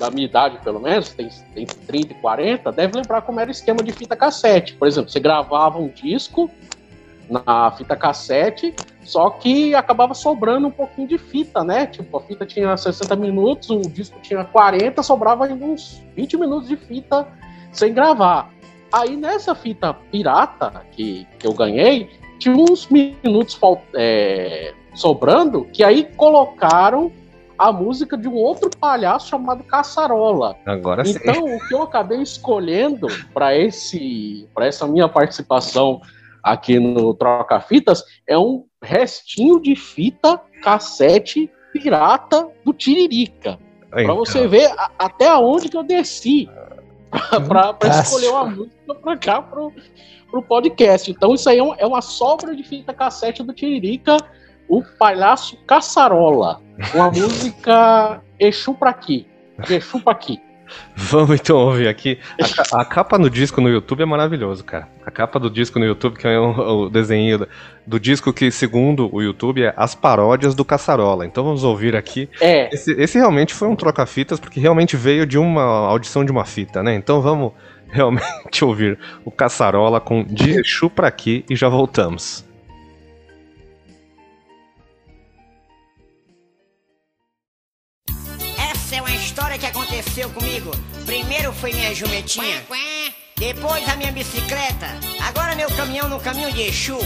da minha idade, pelo menos, tem, tem 30 e 40, deve lembrar como era o esquema de fita cassete. Por exemplo, você gravava um disco na fita cassete, só que acabava sobrando um pouquinho de fita, né? Tipo, a fita tinha 60 minutos, o disco tinha 40, sobrava uns 20 minutos de fita sem gravar. Aí nessa fita pirata que, que eu ganhei, tinha uns minutos é, sobrando, que aí colocaram a música de um outro palhaço chamado Caçarola. Agora sim. Então, o que eu acabei escolhendo para esse, para essa minha participação aqui no Troca Fitas é um restinho de fita cassete pirata do Tiririca. Para Então, você ver a- até onde que eu desci para escolher uma música para cá pro, pro podcast. Então, isso aí é, um- é uma sobra de fita cassete do Tiririca, o palhaço Caçarola. Uma música Exu pra aqui. Exu pra aqui. Vamos então ouvir aqui. A, a capa no disco no YouTube é maravilhoso, cara. A capa do disco no YouTube, que é o, o desenho do, do disco que, segundo o YouTube, é as paródias do Caçarola. Então vamos ouvir aqui. É, Esse, esse realmente foi um troca-fitas, porque realmente veio de uma audição de uma fita, né? Então vamos realmente ouvir o Caçarola com De Exu pra aqui e já voltamos. Aconteceu comigo. Primeiro foi minha jumentinha, depois a minha bicicleta, agora meu caminhão no caminho de Exu.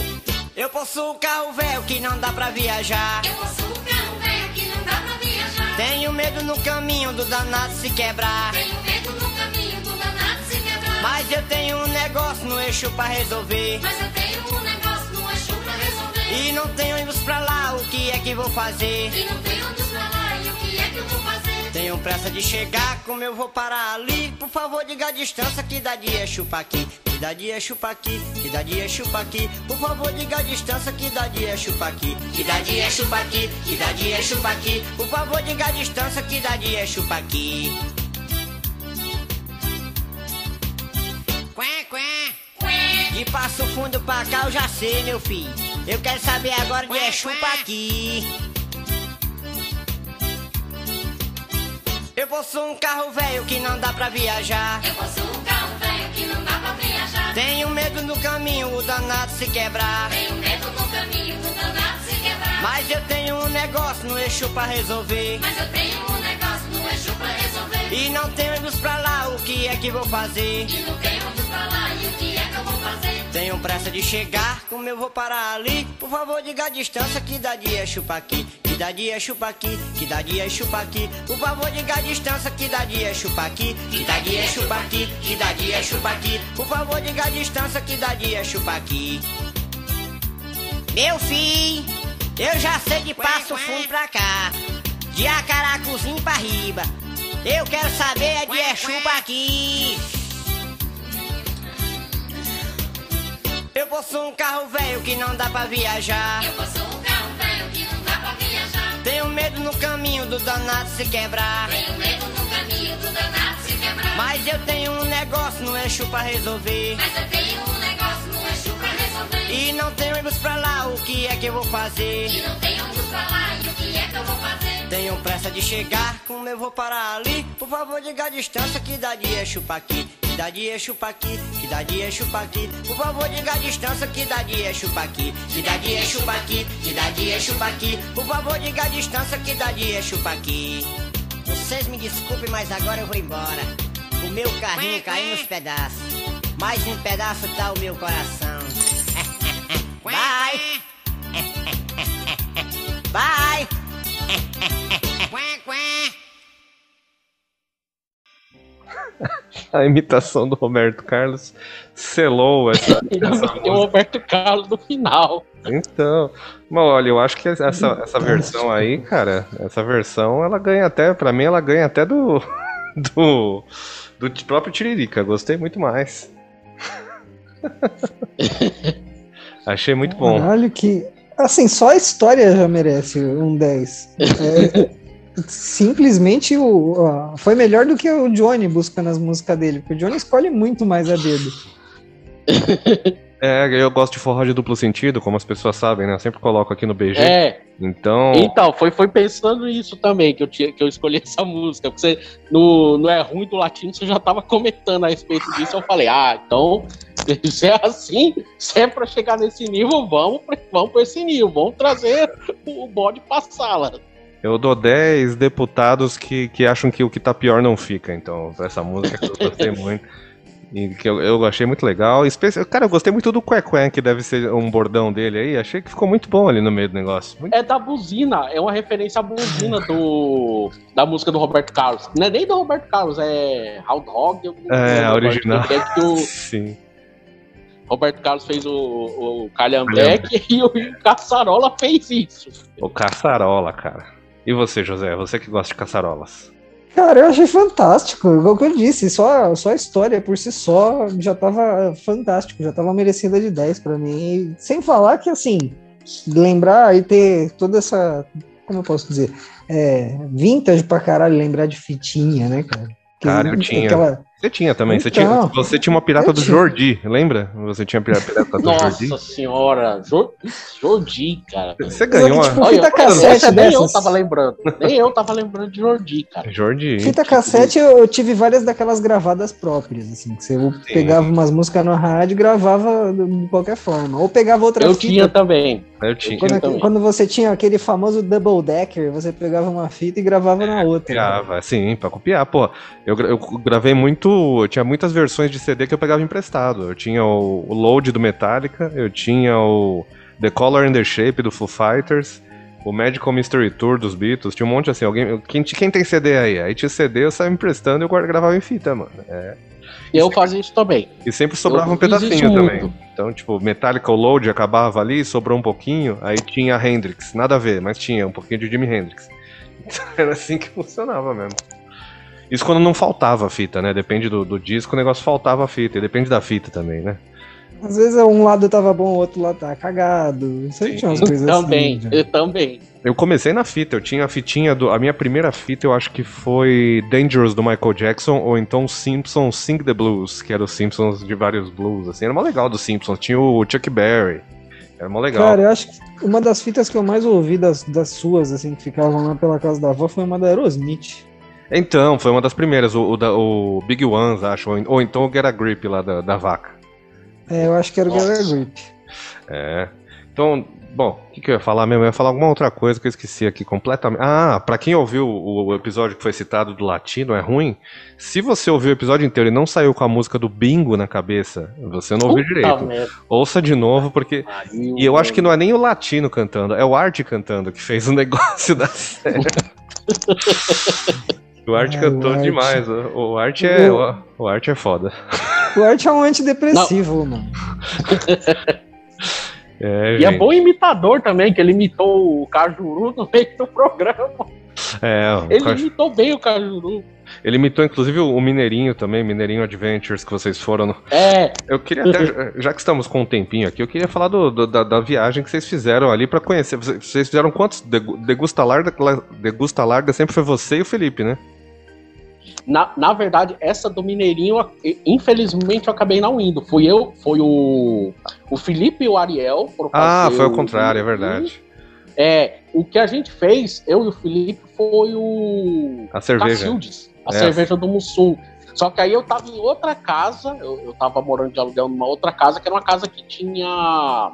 Eu possuo um carro velho que não dá pra viajar. Eu possuo um carro velho que não dá pra viajar. Tenho medo no caminho do danado se quebrar. Tenho medo no caminho do danado se quebrar. Mas eu tenho um negócio no eixo pra resolver. Mas eu tenho um negócio no eixo pra resolver. E não tenho ônibus pra lá, o que é que vou fazer? E não tenho onde pra lá, e o que é que eu vou fazer? Tenho pressa de chegar, como eu vou parar ali? Por favor, diga a distância que dá de eixo pra aqui. Que dá de eixo pra aqui, que dá de eixo pra aqui. Por favor, diga a distância que dá de eixo pra aqui. Que dá de eixo pra aqui, que dá de eixo pra aqui. Por favor, diga a distância que dá de eixo pra aqui. Quém, quém. De Passo Fundo pra cá eu já sei, meu filho. Eu quero saber agora de eixo pra aqui. Eu possuo um carro velho que não dá pra viajar. Eu possuo um carro velho que não dá pra viajar. Tenho medo no caminho, o danado se quebrar. Tenho medo no caminho do danado se quebrar. Mas eu tenho um negócio no eixo pra resolver. Mas eu tenho um negócio no eixo pra resolver. E não tenho ônibus pra lá, o que é que vou fazer? E não tenho onde pra lá, e o que é que eu vou fazer? Tenho pressa de chegar, como eu vou parar ali? Por favor, diga a distância que dá de eixo pra aqui. Que dá de eixo pra aqui, que dá de eixo pra aqui. Por favor, diga a distância que dá de eixo pra aqui. Que dá de eixo pra aqui, que dá de eixo pra aqui. Por favor, diga a distância que dá de eixo pra aqui. Meu filho, eu já sei de passo fundo pra cá. De Acaracuzinho pra riba. Eu quero saber é de eixo pra aqui. Eu possuo um carro velho que não dá pra viajar. Eu possuo um Tenho medo no caminho do danado se quebrar. Tenho medo no caminho do danado se quebrar. Mas eu tenho um negócio no eixo pra resolver. Mas eu tenho um pra resolver. E não tenho ônibus pra lá, o que é que eu vou fazer? E não tenho onde pra lá, e o que é que eu vou fazer? Tenho pressa de chegar, como eu vou parar ali? Por favor, diga a distância que dá de eixo pra aqui. Que dá de eixo pra aqui, que dá de eixo pra aqui. Por favor, diga a distância que dá de eixo pra aqui. Que dá de eixo pra aqui, que dá de eixo pra aqui. Por favor, diga a distância que dá de eixo pra aqui. Vocês me desculpem, mas agora eu vou embora. O meu carrinho caiu nos pedaços. Mais um pedaço tá o meu coração. Bye! Bye! A imitação do Roberto Carlos selou essa. essa o Roberto Carlos no final. Então, mas olha, eu acho que essa, essa versão aí, cara, essa versão ela ganha até, pra mim, ela ganha até do. do. do próprio Tiririca. Gostei muito mais. Achei muito bom. Caralho, que. Assim, só a história já merece um 10. É, simplesmente o, ó, foi melhor do que o Johnny buscando as músicas dele, porque o Johnny escolhe muito mais a dedo. É, eu gosto de forró de duplo sentido, como as pessoas sabem, né? Eu sempre coloco aqui no BG. É. Então. Então, foi, foi pensando nisso também que eu, tinha, que eu escolhi essa música. Porque você, no, no É Ruim do Latino, você já tava comentando a respeito disso. Eu falei, ah, então, se é assim, se é pra chegar nesse nível, vamos, pra- vamos pra esse nível. Vamos trazer o bode pra sala. Eu dou 10 deputados que, que acham que o que tá pior não fica. Então, essa música que eu gostei muito. Que eu, eu achei muito legal. Espe- Cara, eu gostei muito do Quequé, que deve ser um bordão dele aí. Achei que ficou muito bom ali no meio do negócio. Muito- É da buzina, é uma referência à buzina do, da música do Roberto Carlos. Não é nem do Roberto Carlos, é não É, a original. que é que o Sim. Roberto Carlos fez o, o Calhambeque e o Caçarola fez isso. O caçarola, cara. E você, José? Você que gosta de caçarolas? Cara, eu achei fantástico, igual que eu disse, só, só a história por si só já tava fantástico, já tava merecida de 10 pra mim. E sem falar que, assim, lembrar e ter toda essa, como eu posso dizer, é, vintage pra caralho, lembrar de fitinha, né, cara? Que- Cara, eu tinha. aquela- Você tinha também. Você, Então, tinha, você tinha uma pirata eu do tinha. Jordi, lembra? Você tinha a pirata do Jordi? Nossa senhora, Jor- Jordi, cara. Você ganhou Tipo, uma. fita cassete nem eu tava lembrando. Nem eu tava lembrando de Jordi, cara. Jordi. Fita cassete eu, eu tive várias daquelas gravadas próprias, assim, que você pegava umas músicas na rádio e gravava de qualquer forma. Ou pegava outra Eu fita. tinha também. Eu tinha. Quando, quando você tinha aquele famoso double decker, você pegava uma fita e gravava na outra. Copiava, sim, pra copiar, pô. Eu, eu gravei muito. Eu tinha muitas versões de CD que eu pegava emprestado. Eu tinha o, o Load do Metallica, eu tinha o The Color and the Shape do Foo Fighters, o Magical Mystery Tour dos Beatles, tinha um monte assim. Alguém, quem, quem tem CD aí? Aí tinha CD, eu saía emprestando e eu gravava em fita, mano. É. Eu fazia isso também. E sempre sobrava Eu um pedacinho também. muito. Então, tipo, Metallica Load acabava ali, sobrou um pouquinho, aí tinha Hendrix. Nada a ver, mas tinha um pouquinho de Jimi Hendrix. Então, era assim que funcionava mesmo. Isso quando não faltava a fita, né? Depende do, do disco, o negócio faltava a fita. E depende da fita também, né? Às vezes um lado tava bom, o outro lado tava cagado. Sempre tinha umas coisas também, assim. eu também. Eu comecei na fita, eu tinha a fitinha do. A minha primeira fita eu acho que foi Dangerous do Michael Jackson, ou então Simpsons Sing the Blues, que era os Simpsons de vários blues, assim. Era mó legal dos Simpsons. Tinha o Chuck Berry. Era mó legal. Cara, eu acho que uma das fitas que eu mais ouvi das, das suas, assim, que ficavam lá pela casa da avó, foi uma da Aerosmith. Então, foi uma das primeiras, o, o da- o Big Ones, acho, ou, ou então o Get a Grip lá da, da vaca. É, eu acho que era o Gather Grip. É. Então, bom, o que, que eu ia falar mesmo? Eu ia falar alguma outra coisa que eu esqueci aqui completamente. Ah, pra quem ouviu o, o episódio que foi citado do latino, é ruim. Se você ouviu o episódio inteiro e não saiu com a música do bingo na cabeça, você não ouviu Puta direito. merda. Ouça de novo, porque. Pariu, E eu acho que não é nem o latino cantando, é o Art cantando que fez o negócio da série. O Art É, cantou o Art. demais. O, o Art é, O- o, o Art é foda. O Art é um antidepressivo, mano. É, E é gente. bom imitador também, que ele imitou o Cajuru no meio do programa. É, o Ele Caj- imitou bem o Cajuru. Ele imitou inclusive o Mineirinho também, Mineirinho Adventures, que vocês foram. No... É, Eu queria até, já que estamos com um tempinho aqui, eu queria falar do, do- da, da viagem que vocês fizeram ali pra conhecer. Vocês fizeram quantos? Degu- Degusta Larga, Degusta Larga sempre foi você e o Felipe, né? Na, na verdade, essa do Mineirinho, infelizmente, eu acabei não indo. Fui eu, foi o, o Felipe e o Ariel. Ah, foi o contrário, é verdade. É, o que a gente fez, eu e o Felipe, foi o A cerveja. Cacildes, a É. cerveja do Mussum. Só que aí eu tava em outra casa, eu, eu tava morando de aluguel numa outra casa, que era uma casa que tinha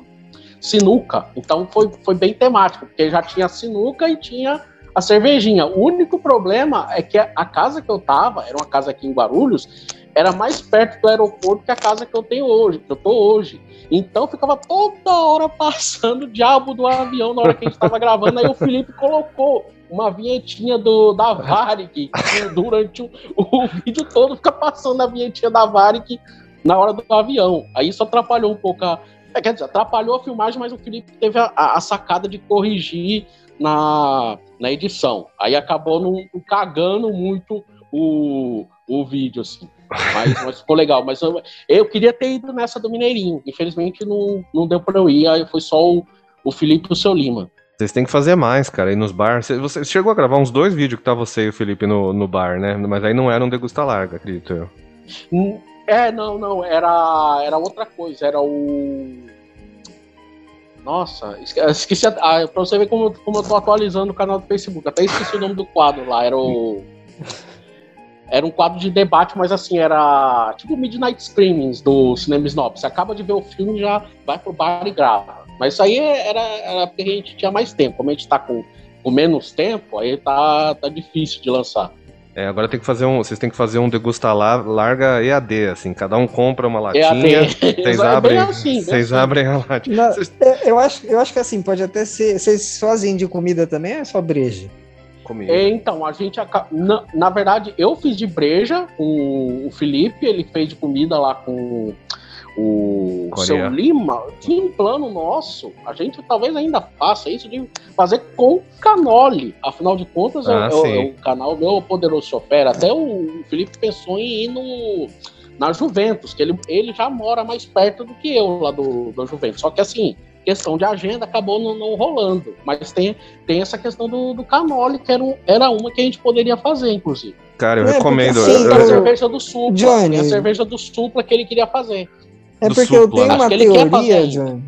sinuca. Então foi, foi bem temático, porque já tinha sinuca e tinha a cervejinha. O único problema é que a, casa que eu tava, era uma casa aqui em Guarulhos, era mais perto do aeroporto que a casa que eu tenho hoje, que eu tô hoje. Então ficava toda hora passando o diabo do avião na hora que a gente tava gravando. Aí o Felipe colocou uma vinhetinha do, da Varig durante o, o vídeo todo, fica passando a vinhetinha da Varig na hora do avião. Aí isso atrapalhou um pouco a. é, quer dizer, atrapalhou a filmagem, mas o Felipe teve a- a sacada de corrigir na, na edição. Aí acabou não, não cagando muito o, o vídeo, assim. Mas, mas ficou legal. Mas eu, eu queria ter ido nessa do Mineirinho. Infelizmente não, não deu pra eu ir. Aí foi só o, o Felipe e o seu Lima. Vocês têm que fazer mais, cara, aí nos bars. Você, você chegou a gravar uns dois vídeos que tá você e o Felipe no, no bar, né? Mas aí não era um Degusta Larga, acredito eu. É, não, não, era, era outra coisa, era o. Nossa, esque- esqueci. A, pra você ver como, como eu tô atualizando o canal do Facebook, até esqueci o nome do quadro lá, era o. Era um quadro de debate, mas assim, era tipo Midnight Screamings do Cinema Snob. Você acaba de ver o filme já vai pro bar e grava. Mas isso aí era, era porque a gente tinha mais tempo. Como a gente tá com, com menos tempo, aí tá, tá difícil de lançar. É, agora tem que fazer um. Vocês têm que fazer um Degusta La- Larga EAD, assim. Cada um compra uma latinha. EAD. Vocês É abrem, assim, bem vocês assim. abrem a latinha. É, eu, acho, eu acho que assim, pode até ser. Vocês fazem de comida também ou é só breja? comigo. É, Então, a gente. Na, na verdade, eu fiz de breja com o Felipe, ele fez de comida lá com o Coreia. seu Lima. Tinha um plano nosso, a gente talvez ainda faça isso, de fazer com canole. Afinal de contas, é, Ah, é o- sim. é o canal meu Poderoso Chofer. Até o Felipe pensou em ir no, na Juventus, que ele, ele já mora mais perto do que eu lá do, do Juventus. Só que assim. Questão de agenda acabou não, não rolando. Mas tem, tem essa questão do, do canole, que era, um- era uma que a gente poderia fazer, inclusive. Cara, eu É, porque recomendo. assim, eu- Tem a eu- cerveja do Supla. Johnny. A cerveja do Supla que ele queria fazer. É Do porque eu tenho uma teoria. John.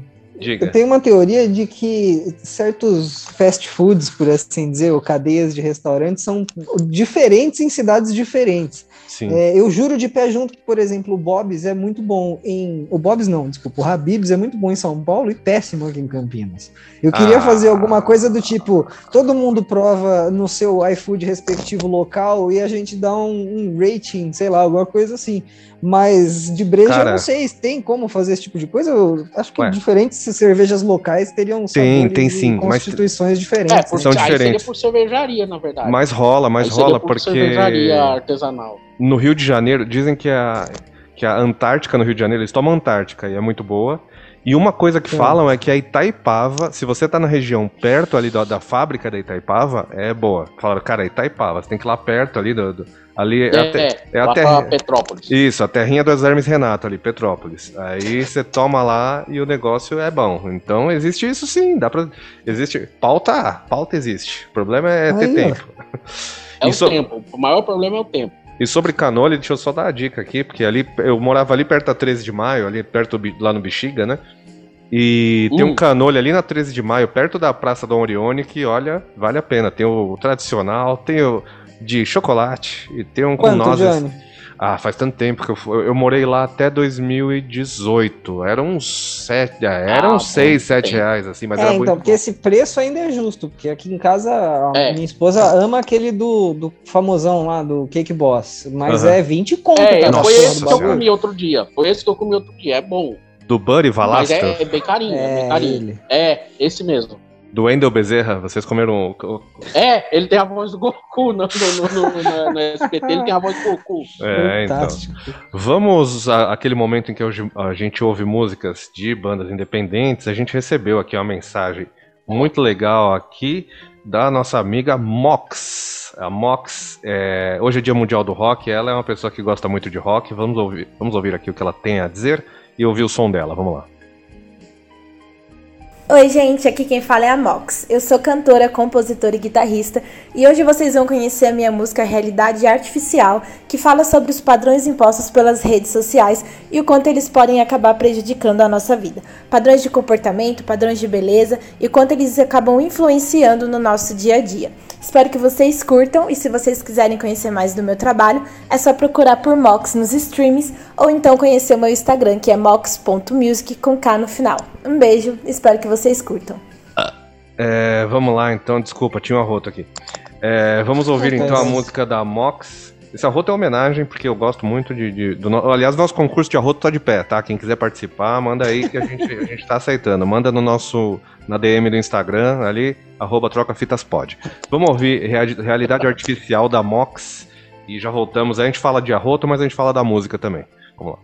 Diga. Eu tenho uma teoria de que certos fast foods, por assim dizer, ou cadeias de restaurantes, são diferentes em cidades diferentes. Sim. É, eu juro de pé junto que, por exemplo, o Bob's é muito bom em. O Bob's não, desculpa, o Habib's é muito bom em São Paulo e péssimo aqui em Campinas. Eu queria Ah. fazer alguma coisa do tipo: todo mundo prova no seu iFood respectivo local e a gente dá um, um rating, sei lá, alguma coisa assim. Mas de breja Cara. eu não sei se tem como fazer esse tipo de coisa. Eu acho que Ué. diferentes cervejas locais teriam Tem, tem sim, mas- constituições diferentes. É, por, São aí seria diferentes. por cervejaria, na verdade. Mas rola, mas Aí seria rola por porque. cervejaria artesanal. no Rio de Janeiro, dizem que a, que a Antártica no Rio de Janeiro, eles tomam Antártica e é muito boa. E uma coisa que falam é que a Itaipava, se você tá na região perto ali da, da fábrica da Itaipava, é boa. Falaram, cara, Itaipava, você tem que ir lá perto ali do. do- ali é, É, a te- é a terra- Petrópolis. Isso, a terrinha do Hermes Renato ali, Petrópolis. Aí você toma lá e o negócio é bom. Então existe isso sim, dá pra. Existe. Pauta, pauta existe. O problema é ter Aí, tempo. É E o so- tempo. O maior problema é o tempo. E sobre canole, deixa eu só dar a dica aqui, porque ali eu morava ali perto da 13 de maio, ali perto lá no Bexiga, né? E tem um canole ali na 13 de maio, perto da Praça Dom Orione, que olha, vale a pena. Tem o tradicional, tem o de chocolate e tem um com Quanto, nozes. Johnny? Ah, faz tanto tempo que eu, fui- eu morei lá até 2018. Era uns 7, eram Ah, uns 6, bom 7 tempo. reais, assim, mas é, era então, muito porque esse preço ainda é justo, porque aqui em casa a É. minha esposa ama aquele do, do famosão lá, do Cake Boss, mas Aham. é 20 conto, É, tá? Nossa foi esse que eu comi outro dia. Foi esse que eu comi outro dia. É bom. Do Buddy Mas Valastro, é, é bem carinho, é, bem É, carinho. ele. É, esse mesmo. Do Wendel Bezerra, vocês comeram É, ele tem a voz do Goku no, no, no, no- SBT, ele tem a voz do Goku. É, então. Fantástico. Vamos a- àquele momento em que hoje a gente ouve músicas de bandas independentes. A gente recebeu aqui uma mensagem muito legal aqui da nossa amiga Mox. A Mox, é, hoje é Dia Mundial do Rock. Ela é uma pessoa que gosta muito de rock. Vamos ouvir, vamos ouvir aqui o que ela tem a dizer e ouvir o som dela. Vamos lá. Oi, gente, aqui quem fala é a Mox. Eu sou cantora, compositora e guitarrista e hoje vocês vão conhecer a minha música Realidade Artificial, que fala sobre os padrões impostos pelas redes sociais e o quanto eles podem acabar prejudicando a nossa vida. Padrões de comportamento, padrões de beleza e o quanto eles acabam influenciando no nosso dia a dia. Espero que vocês curtam e se vocês quiserem conhecer mais do meu trabalho, é só procurar por Mox nos streams ou então conhecer o meu Instagram, que é mox.music com K no final. Um beijo, espero que vocês curtam. É, vamos lá, então. Desculpa, tinha um arroto aqui. É, vamos ouvir então a música da Mox. Esse arroto é homenagem, porque eu gosto muito de. de- do, aliás, nosso concurso de arroto tá de pé, tá? Quem quiser participar, manda aí que a gente, a gente tá aceitando. Manda no nosso. na DM do Instagram, ali, arroba trocafitaspod. Vamos ouvir Rea- Realidade Artificial da Mox e já voltamos. A gente fala de arroto, mas a gente fala da música também. Vamos lá.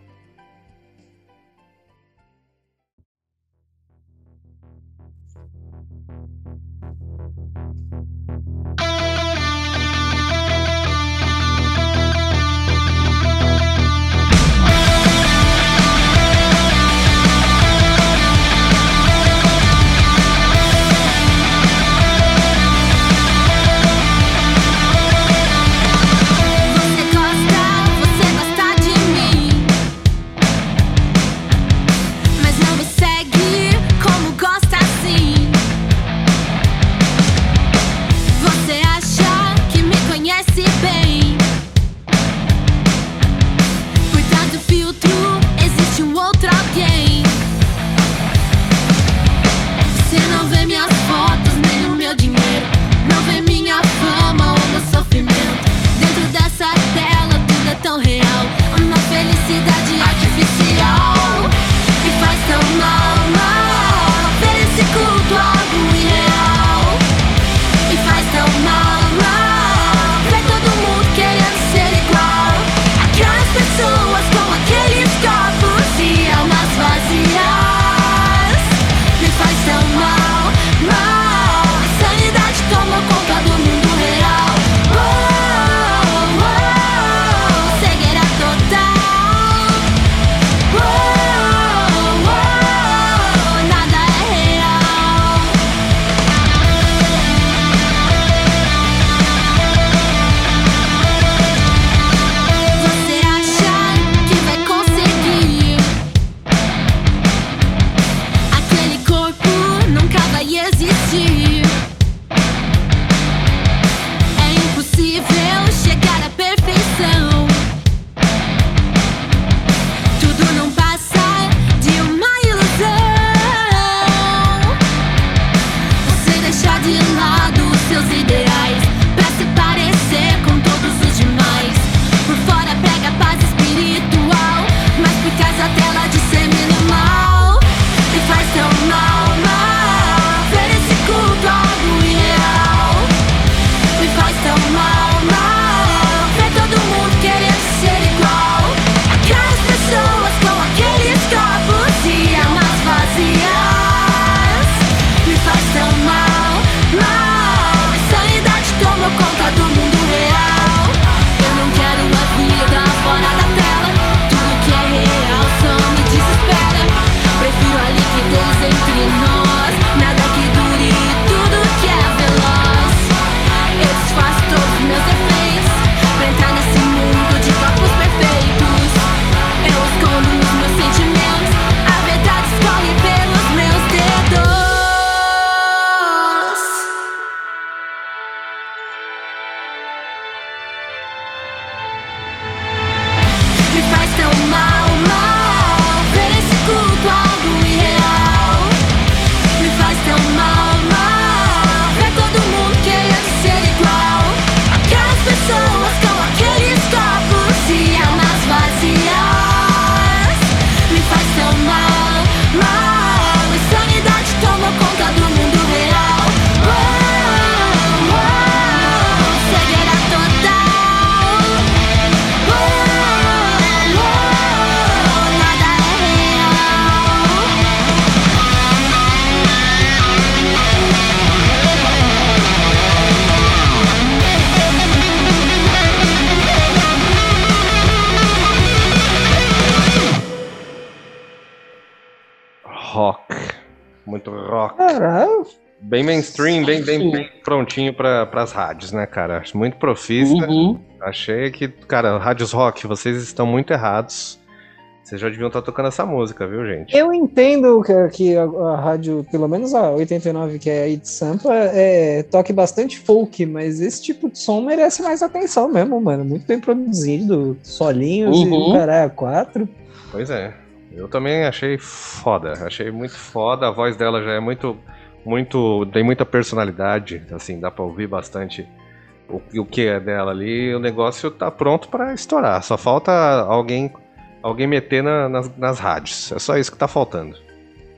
Bem prontinho para as rádios, né, cara? Acho muito profissa. Uhum. Achei que, cara, rádios rock, vocês estão muito errados. Vocês já deviam estar tocando essa música, viu, gente? Eu entendo que, que a, a rádio, pelo menos a 89, que é aí de Sampa, é, toque bastante folk, mas esse tipo de som merece mais atenção mesmo, mano. Muito bem produzido, solinhos e Uhum. o caralho, quatro. Pois é. Eu também achei foda. Achei muito foda. A voz dela já é muito. Muito tem muita personalidade. Assim, dá pra ouvir bastante o, o que é dela ali. O negócio tá pronto pra estourar. Só falta alguém alguém meter na- nas, nas rádios. É só isso que tá faltando.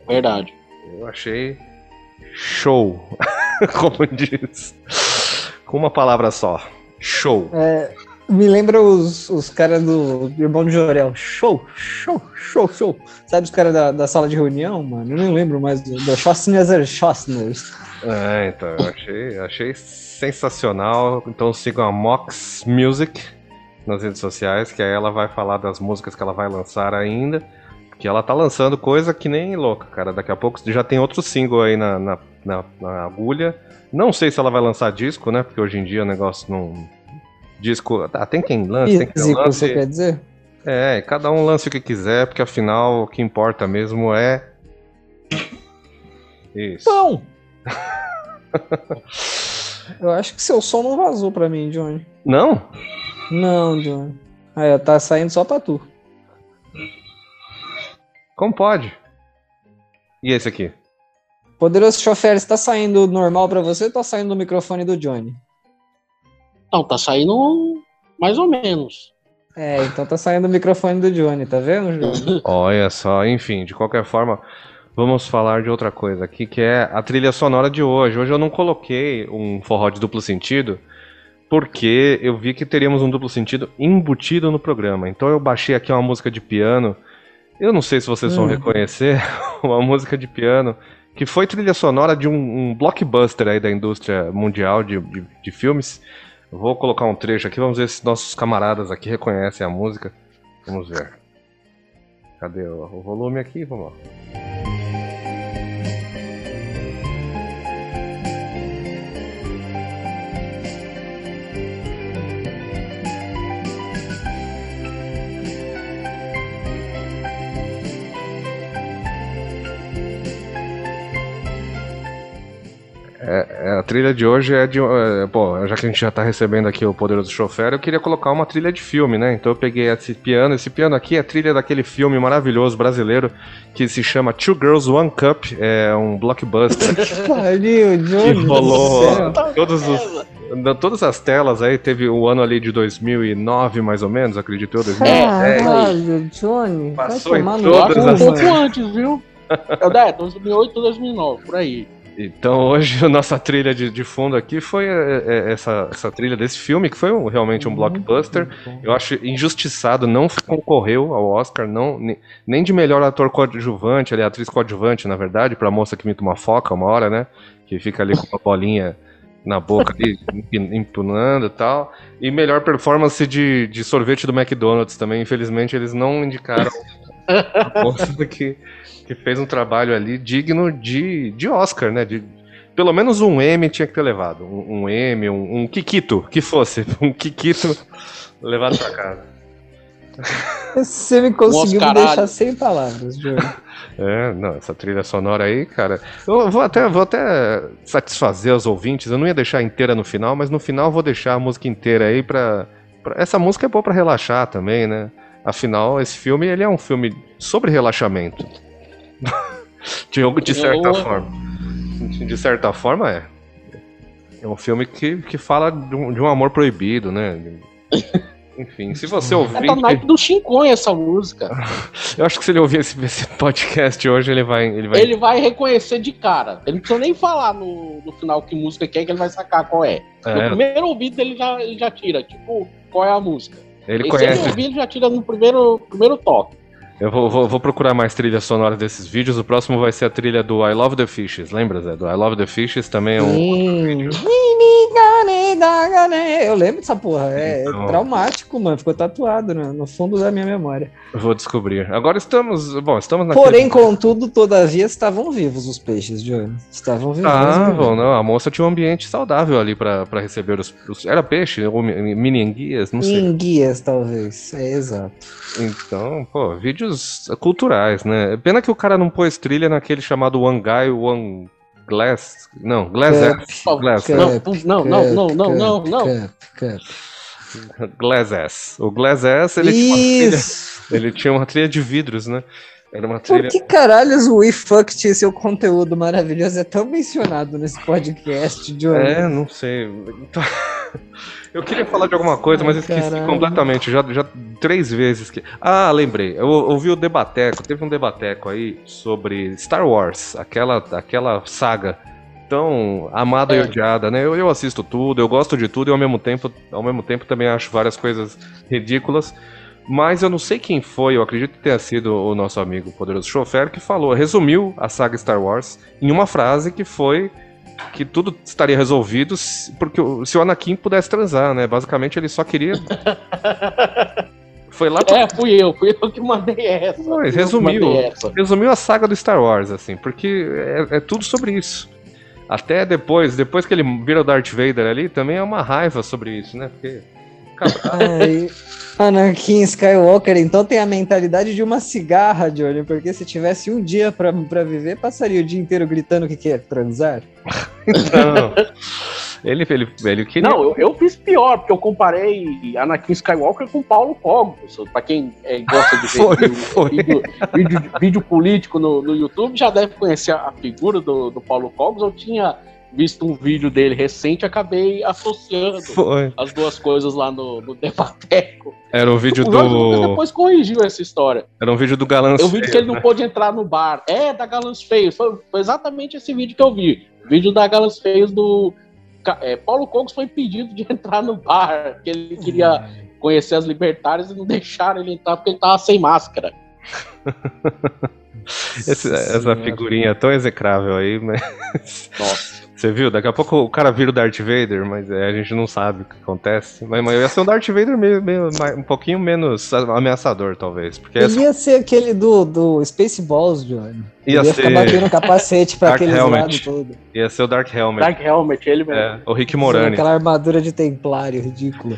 Verdade. Eu achei show. Como diz. Com uma palavra só. Show. É, me lembra os, os caras do Irmão de Jorel. Show, show, show, show. Sabe os caras da, da sala de reunião, mano? Eu não lembro mais da Schostner Schostners. É, então, eu achei, achei sensacional. Então sigam a Mox Music nas redes sociais, que aí ela vai falar das músicas que ela vai lançar ainda. Que ela tá lançando coisa que nem louca, cara. Daqui a pouco já tem outro single aí na, na, na- na agulha. Não sei se ela vai lançar disco, né? Porque hoje em dia o negócio não. Disco. Ah, tem quem lança, tem quem lance. você quer dizer? É, cada um lance o que quiser, porque afinal o que importa mesmo é. Isso. Pão! Eu acho que seu som não vazou pra mim, Johnny. Não? Não, Johnny. Aí, tá saindo só pra tu. Como pode? E esse aqui? Poderoso chofer, está saindo normal pra você ou tá saindo do microfone do Johnny? Não, tá saindo mais ou menos. É, então tá saindo do microfone do Johnny, tá vendo, Johnny? Olha só, enfim, de qualquer forma, vamos falar de outra coisa aqui, que é a trilha sonora de hoje. Hoje eu não coloquei um forró de duplo sentido, porque eu vi que teríamos um duplo sentido embutido no programa. Então eu baixei aqui uma música de piano. Eu não sei se vocês vão Hum. reconhecer, uma música de piano que foi trilha sonora de um, um blockbuster aí da indústria mundial de, de, de filmes. Vou colocar um trecho aqui, vamos ver se nossos camaradas aqui reconhecem a música. Vamos ver. Cadê o volume aqui? Vamos lá. É, é, a trilha de hoje é de. é, pô, já que a gente já tá recebendo aqui o Poderoso Chofer, eu queria colocar uma trilha de filme, né? Então eu peguei esse piano. Esse piano aqui é a trilha daquele filme maravilhoso brasileiro que se chama Two Girls One Cup. É um blockbuster Pariu, que Johnny. rolou do céu. todos os, todas as telas aí. Teve o ano ali de 2009, mais ou menos, acredito eu, 2010. Caralho, Johnny. Passou vai em todas as- Um pouco antes, viu? É, 2008, 2009, por aí. Então hoje a nossa trilha de, de fundo aqui foi é, é, essa, essa trilha desse filme, que foi um- realmente um blockbuster. Eu acho injustiçado, não concorreu ao Oscar, não, ne- nem de melhor ator coadjuvante, ali, atriz coadjuvante, na verdade, pra moça que imita uma foca uma hora, né? Que fica ali com uma bolinha na boca ali, empunando e tal. E melhor performance de, de sorvete do McDonald's também. Infelizmente, eles não indicaram a moça que, que fez um trabalho ali digno de, de Oscar, né? De, pelo menos um M tinha que ter levado. Um, um M, um, um Kikito, que fosse. Um Kikito levado pra casa. Você me conseguiu me deixar sem palavras, Johnny. É, não, essa trilha sonora aí, cara. Eu vou até, vou até satisfazer os ouvintes. Eu não ia deixar inteira no final, mas no final eu vou deixar a música inteira aí pra. pra- essa música é boa pra relaxar também, né? Afinal, esse filme ele é um filme sobre relaxamento. De, de certa Eu- forma. De certa forma, é. É um filme que, que fala de um, de um amor proibido, né? Enfim, se você ouvir. É da naipe do Chincon essa música. Eu acho que se ele ouvir esse, esse podcast hoje, ele vai. Ele vai Ele vai reconhecer de cara. Ele não precisa nem falar no, no final que música que é, que ele vai sacar qual é. É. No primeiro ouvido ele já, ele já tira, tipo, qual é a música. Ele e conhece. se ele ouvir, ele já tira no primeiro, primeiro toque. Eu vou, vou- vou procurar mais trilhas sonoras desses vídeos. O próximo vai ser a trilha do I Love the Fishes. Lembra, Zé? Do I Love the Fishes também é um. Sim. né? Eu lembro dessa porra. É Então. traumático, mano. Ficou tatuado no, no fundo da minha memória. Vou descobrir. Agora estamos. Bom, estamos na. Porém, contudo, todavia, estavam vivos os peixes, Johnny. Estavam vivos. Ah, bom, não. A moça tinha um ambiente saudável ali pra pra receber os, os- Era peixe ou mi- mini enguias? Não sei. Em guias, talvez. É exato. Então, pô, vídeos culturais, né? Pena que o cara não pôs trilha naquele chamado One Guy, One Glass. Não, Glass Cap, Ass. Glass, Não, não, não, não, não, não, não. Cap, cap. Glass Ass. O Glass Ass, ele tinha, uma trilha, Isso! ele tinha uma trilha de vidros, né? Era uma Por trilha. que caralhos o WeFucked e seu conteúdo maravilhoso é tão mencionado nesse podcast, Johnny? É, não sei. Então, Eu queria falar de alguma coisa, mas esqueci caralho. completamente. Já, já três vezes que. Ah, lembrei. Eu ouvi o Debateco. Teve um Debateco aí sobre Star Wars, aquela, aquela saga tão amada e É. odiada, né? Eu, eu assisto tudo, eu gosto de tudo e ao mesmo tempo, ao mesmo tempo também acho várias coisas ridículas. Mas eu não sei quem foi, eu acredito que tenha sido o nosso amigo Poderoso Chofer que falou, resumiu a saga Star Wars em uma frase que foi que tudo estaria resolvido se, porque o- se o Anakin pudesse transar, né? Basicamente ele só queria. Foi lá pra... É, fui eu, fui eu que mandei essa. Resumiu, mandei essa. resumiu a saga do Star Wars, assim, porque é, é tudo sobre isso. Até depois, depois que ele vira o Darth Vader ali, também é uma raiva sobre isso, né? Porque. Ai, Anakin Skywalker, então tem a mentalidade de uma cigarra, Johnny, porque se tivesse um dia pra, pra viver, passaria o dia inteiro gritando que quer transar. Então, ele, ele, ele queria. Não, eu, eu fiz pior, porque eu comparei Anakin Skywalker com Paulo Cogos. Pra quem é, gosta de ver Foi, vídeo, foi. Vídeo, vídeo- vídeo político no, no YouTube, já deve conhecer a figura do, do Paulo Cogos. Eu tinha visto um vídeo dele recente, acabei associando Foi. as duas coisas lá no, no Debateco. Era o vídeo O do. depois corrigiu essa história. Era um vídeo do Galã Eu vi que ele não né? pôde entrar no bar. É, da Galãs Feios. Foi, foi exatamente esse vídeo que eu vi. O vídeo da Galãs Feios do. É, Paulo Cogos foi impedido de entrar no bar, que ele queria conhecer as libertárias e não deixaram ele entrar porque ele tava sem máscara. Esse- essa figurinha é tão execrável aí, mas. Nossa. Você viu? Daqui a pouco o cara vira o Darth Vader, mas é, a gente não sabe o que acontece. Mas, mas ia ser um Darth Vader meio, meio- um pouquinho menos ameaçador, talvez. Porque essa- Podia ser aquele do, do Spaceballs, Johnny. Ia Ele ia ficar ser- batendo capacete pra Dark aqueles Helmet. lados todos. ia ser o Dark Helmet. Dark Helmet, ele mesmo. É, o Rick Morani. Aquela armadura de templário ridícula.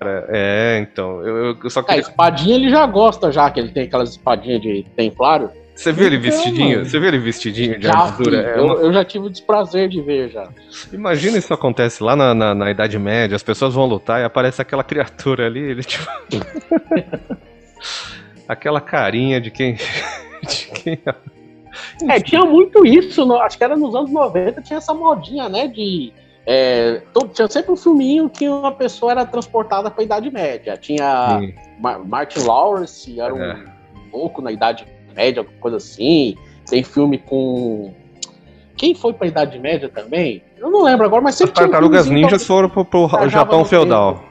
É, então. Eu, eu- só A queria. espadinha ele já gosta, já, que ele tem aquelas espadinhas de templário. Você viu ele Então, vestidinho? mano. Você viu ele vestidinho de Já, armadura? É eu, uma- eu já tive o desprazer de ver já. Imagina isso acontece lá na, na, na Idade Média, as pessoas vão lutar e aparece aquela criatura ali, ele tipo. aquela carinha de quem. de quem. É, tinha muito isso, no- acho que era nos anos 90, tinha essa modinha, né, de... é, todo- tinha sempre um filminho que uma pessoa era transportada para a Idade Média. Tinha Sim. Martin Lawrence, era É. um louco na Idade Média, alguma coisa assim. Tem filme com... Quem foi para a Idade Média também? Eu não lembro agora, mas As sempre um tartarugas filmezinho ninjas foram pro, pro Japão no feudal. tempo.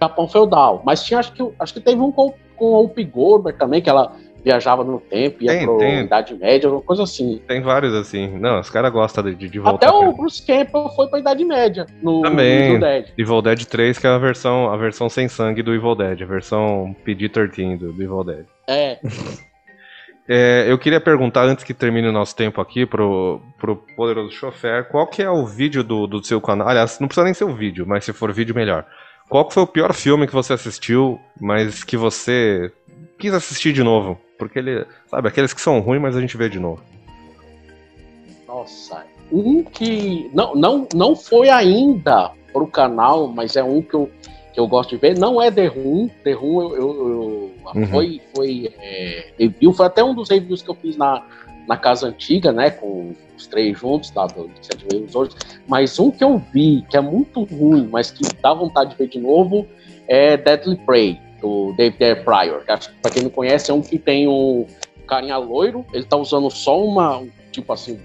Japão feudal. Mas tinha, acho que, acho que teve um com, com a Whoopi Goldberg também, que ela viajava no tempo, ia Tem, pra tem. Idade Média, alguma coisa assim. Tem vários assim. Não, os caras gostam de, de voltar. Até o pra- Bruce Campbell foi pra Idade Média no, no Também. Evil Dead. Evil Dead 3, que é a versão, a versão sem sangue do Evil Dead, a versão PG-13 do, do Evil Dead. É, É, eu queria perguntar, antes que termine o nosso tempo aqui, pro, pro Poderoso Chofer, qual que é o vídeo do, do seu canal? Aliás, não precisa nem ser o vídeo, mas se for vídeo, melhor. Qual que foi o pior filme que você assistiu, mas que você quis assistir de novo? Porque ele, sabe, aqueles que são ruins, mas a gente vê de novo. nossa. Um que não, não, não foi ainda pro canal, mas é um que eu, que eu gosto de ver. Não é The Room. The Room eu, eu- eu- Uhum. foi, foi é, review. Foi até um dos reviews que eu fiz na, na casa antiga, né? Com os três juntos, tá, do Sete Vezes Hoje. Mas um que eu vi, que é muito ruim, mas que dá vontade de ver de novo, é Deadly Prey, do David Ayer Pryor. Que acho que, pra quem não conhece, é um que tem um carinha loiro, ele tá usando só uma, um, tipo assim,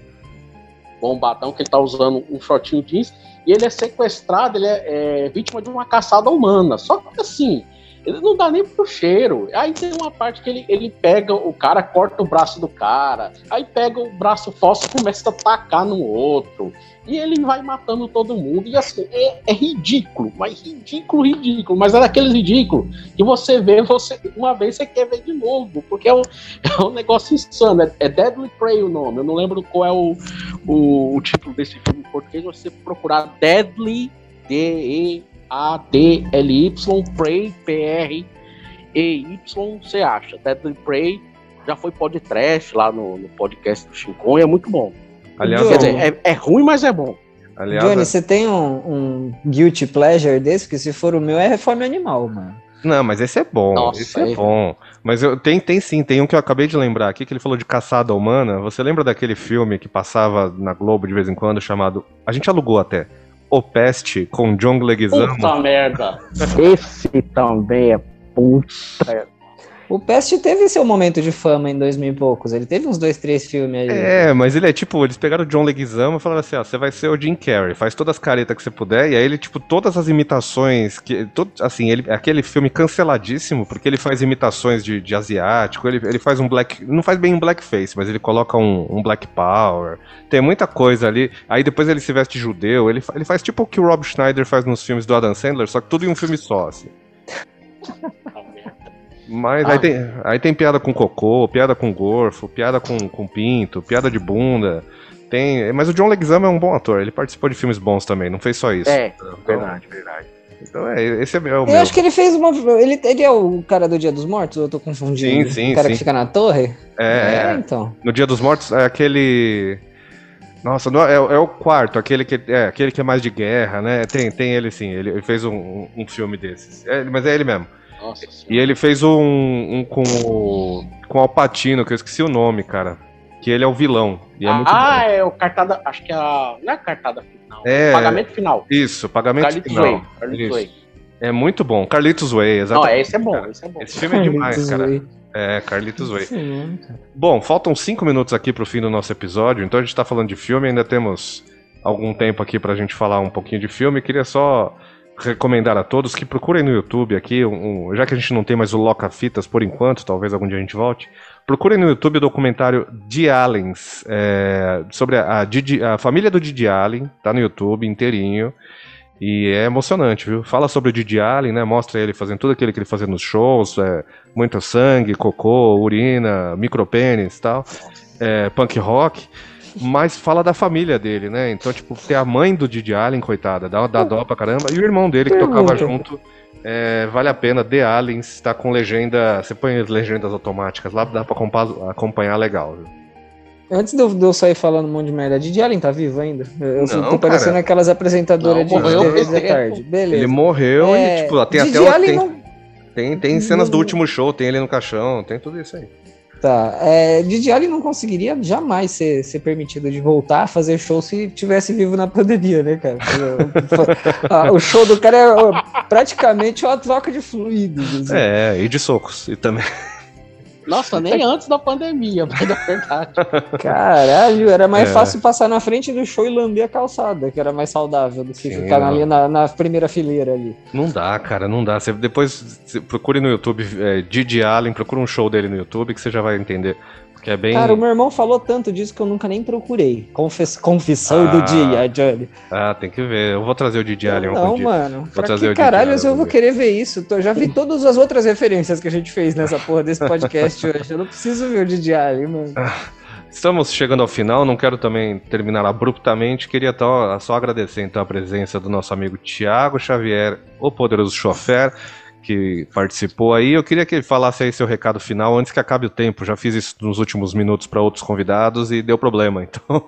bombadão, que ele tá usando um shortinho jeans, e ele é sequestrado, ele é, é vítima de uma caçada humana. Só que assim, Ele não dá nem pro cheiro. Aí tem uma parte que ele, ele pega o cara, corta o braço do cara, aí pega o braço fóssil e começa a tacar no outro. E ele vai matando todo mundo. E assim, é, é ridículo, mas ridículo, ridículo. Mas é daqueles ridículos que você vê, você uma vez você quer ver de novo, porque é um, é um negócio insano. É, é Deadly Prey o nome. Eu não lembro qual é o, o, o título desse filme em português. Você procurar Deadly, D-E-A-D-L-Y, Prey, P-R-E-Y, você acha. Deadly Prey já foi podcast lá no, no podcast do Shinkon e é muito bom. Aliás, Quer dizer, é, é ruim, mas é bom. aliás, Johnny, você tem um, um guilty pleasure desse? Porque se for o meu, é reforma animal, mano. Não, mas esse é bom. Nossa, esse é é. bom. Mas eu, tem, tem sim, tem um que eu acabei de lembrar aqui, que ele falou de caçada humana. Você lembra daquele filme que passava na Globo de vez em quando, chamado. A gente alugou até. O Peste, com John Leguizamo. Puta merda. Esse também é puta. O Pest teve seu momento de fama em 2000 e poucos. Ele teve uns dois, três filmes aí. É, mas ele é tipo, eles pegaram o John Leguizamo e falaram assim, ó, você vai ser o Jim Carrey, faz todas as caretas que você puder, e aí ele, tipo, todas as imitações, que, todo, assim, ele, aquele filme canceladíssimo, porque ele faz imitações de, de asiático, ele, ele faz um black, não faz bem um blackface, mas ele coloca um, um black power, tem muita coisa ali, aí depois ele se veste judeu, ele, ele faz tipo o que o Rob Schneider faz nos filmes do Adam Sandler, só que tudo em um filme só, assim. Mas aí, tem, aí tem piada com cocô, piada com gorfo, piada com, com pinto, piada de bunda. Tem, mas o John Leguizamo é um bom ator, ele participou de filmes bons também, não fez só isso. É, Então- verdade, verdade. Então é, esse é, o Eu meu. acho que ele fez uma. Ele, ele é o cara do Dia dos Mortos? Eu tô confundindo. Sim, sim, O cara sim. que fica na torre? É, é. então. No Dia dos Mortos é aquele. Nossa, não, é, é o quarto, aquele que é aquele que é mais de guerra, né? Tem, tem ele sim, ele, ele fez um, um filme desses. É, mas é ele mesmo. Nossa E ele fez um, um com o com o Alpatino, que eu esqueci o nome, cara. Que ele é o vilão. E é muito ah, bom. é o cartada. Acho que é a. Não é a cartada final. É. Pagamento final. Isso, pagamento Carlitos final. Way. Carlitos. Way. É muito bom. Carlitos Way, Não, exatamente. esse é bom, esse é bom. Esse filme é demais, Carlitos cara. Way. É, Carlitos Way. Sim, cara. Bom, faltam cinco minutos aqui pro fim do nosso episódio, então a gente tá falando de filme, ainda temos algum tempo aqui pra gente falar um pouquinho de filme. Queria só recomendar a todos que procurem no YouTube aqui, um- já que a gente não tem mais o Loca Fitas por enquanto, talvez algum dia a gente volte. Procurem no YouTube o documentário The Allens, é, sobre a, a Didi- a família do Didi Allen, tá no YouTube inteirinho. E é emocionante, viu? Fala sobre o Didi Allen, né? Mostra ele fazendo tudo aquilo que ele fazia nos shows, é, muito sangue, cocô, urina, micropênis e tal, é, punk rock. Mas fala da família dele, né? Então, tipo, tem a mãe do Didi Allen, coitada, dá, dá dó pra caramba, e o irmão dele que tocava junto. é, vale a pena, The Aliens, tá com legenda. Você põe as legendas automáticas lá, dá pra compa- acompanhar legal, viu? Antes de eu, de eu sair falando um monte de merda, Didi Allen tá vivo ainda? Eu, Não, tô parecendo cara. aquelas apresentadoras Não, de morreu TV da tarde. Beleza. Ele morreu É, e, tipo, tem Didi até o- Allen tem, não- tem, tem cenas do último show, tem ele no caixão, tem tudo isso aí. Tá. É, Didi Allen não conseguiria jamais ser, ser permitido de voltar a fazer show se tivesse vivo na pandemia, né, cara? O show do cara é praticamente uma troca de fluidos. assim. É, e de socos. E também. Nossa, nem antes da pandemia, mas é verdade. Caralho, era mais É. fácil passar na frente do show e lamber a calçada, que era mais saudável do que Sim, ficar ali na, na primeira fileira ali. Não dá, cara, não dá. Você depois você procure no YouTube é, Didi Allen, procura um show dele no YouTube que você já vai entender. Porque é bem. Cara, o meu irmão falou tanto disso que eu nunca nem procurei. Confess... Confissão Ah. do dia, Johnny. Ah, tem que ver. Eu vou trazer o Didi Allen Não, algum dia. mano. Vou Pra trazer o que Didi caralho eu vou querer ver isso? Tô- já vi todas as outras referências que a gente fez nessa porra desse podcast hoje. Eu não preciso ver o Didi Allen, mano. Estamos chegando ao final, não quero também terminar abruptamente. Queria só agradecer então a presença do nosso amigo Tiago Xavier, o poderoso chofer, que participou aí. Eu queria que ele falasse aí seu recado final antes que acabe o tempo. Já fiz isso nos últimos minutos para outros convidados e deu problema. Então,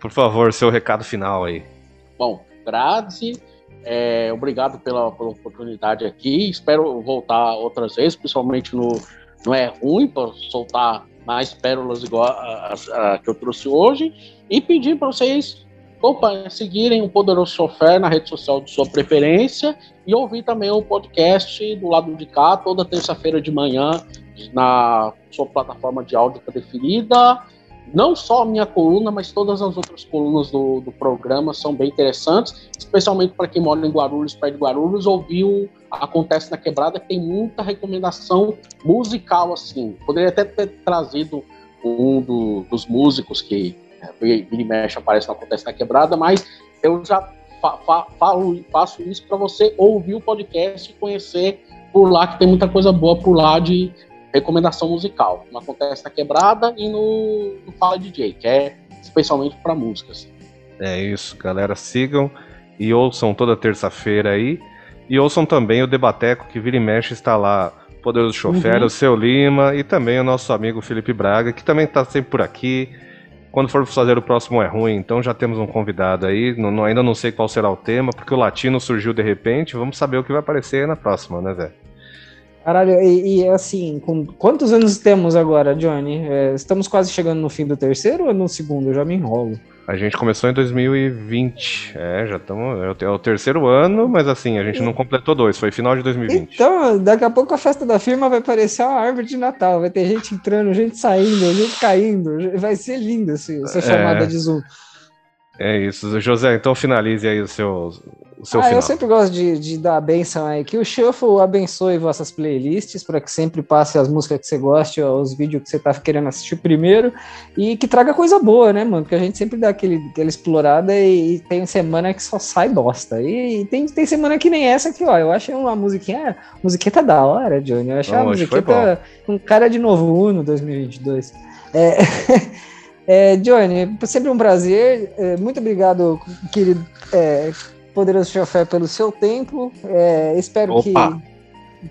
por favor, seu recado final aí. Bom, Grazi, é, obrigado pela, pela oportunidade aqui. Espero voltar outras vezes, principalmente no Não É Ruim, para soltar mais pérolas igual a, a- a que eu trouxe hoje. E pedir para vocês opa, seguirem o Poderoso Chofer na rede social de sua preferência e ouvir também o podcast do lado de cá, toda terça-feira de manhã, na sua plataforma de áudio preferida. não só a minha coluna, mas todas as outras colunas do, do programa são bem interessantes, especialmente para quem mora em Guarulhos, perto de Guarulhos, ouviu Acontece na Quebrada, que tem muita recomendação musical, assim. Poderia até ter trazido um do, dos músicos que vira e mexe aparece no Acontece na Quebrada, mas eu já fa fa falo, faço isso para você ouvir o podcast e conhecer por lá, que tem muita coisa boa por lá de recomendação musical. No Acontece na Quebrada e no, no Fala DJ, que é especialmente para músicas. É isso, galera. Sigam e ouçam toda terça-feira aí. E ouçam também o Debateco, que vira e mexe está lá. Poderoso Chofer, Uhum. o Seu Lima e também o nosso amigo Felipe Braga, que também está sempre por aqui. Quando for fazer o próximo é ruim, então já temos um convidado aí. Não- ainda não sei qual será o tema, porque o latino surgiu de repente. Vamos saber o que vai aparecer na próxima, né, Zé? Caralho, e, e, assim, com quantos anos temos agora, Johnny? É, estamos quase chegando no fim do terceiro ou no segundo? Eu já me enrolo. A gente começou em 2020. É, já estamos. É o é o terceiro ano, mas assim, a gente não completou dois, foi final de 2020. Então, daqui a pouco a festa da firma vai parecer uma árvore de Natal. Vai ter gente entrando, gente saindo, gente caindo. Vai ser lindo esse- essa É. chamada de Zoom. É isso. José, então finalize aí o seu, o seu ah, final. eu sempre gosto de, de dar a benção aí. Que o Shuffle abençoe vossas playlists para que sempre passe as músicas que você goste, os vídeos que você tá querendo assistir primeiro. E que traga coisa boa, né, mano? Porque a gente sempre dá aquele, aquela explorada e, e tem semana que só sai bosta. E, e tem, tem semana que nem essa aqui, ó. Eu achei uma musiquinha. Musiqueta da hora, Johnny. Eu achei Não, uma musiqueta com cara de novo Uno 2022. É. É, Johnny, sempre um prazer. É, muito obrigado, querido é, poderoso chofé, pelo seu tempo. É, espero Opa.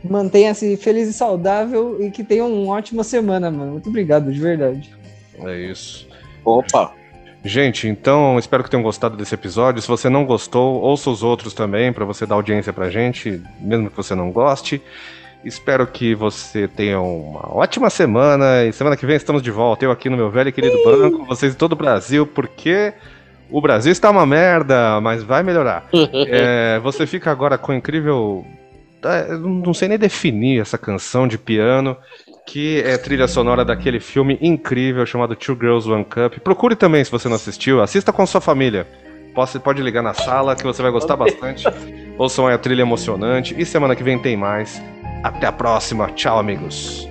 que mantenha-se feliz e saudável e que tenha uma ótima semana, mano. Muito obrigado, de verdade. É isso. Opa! Gente, então espero que tenham gostado desse episódio. Se você não gostou, ouça os outros também, para você dar audiência pra gente, mesmo que você não goste. Espero que você tenha uma ótima semana e semana que vem estamos de volta. Eu aqui no meu velho e querido banco, vocês de todo o Brasil, porque o Brasil está uma merda, mas vai melhorar. É, você fica agora com o incrível. eu Não sei nem definir essa canção de piano, que é trilha sonora daquele filme incrível chamado Two Girls One Cup. Procure também se você não assistiu, assista com sua família. Pode, pode ligar na sala que você vai gostar bastante. Ouçam aí a trilha emocionante. E semana que vem tem mais. Até a próxima. Tchau, amigos.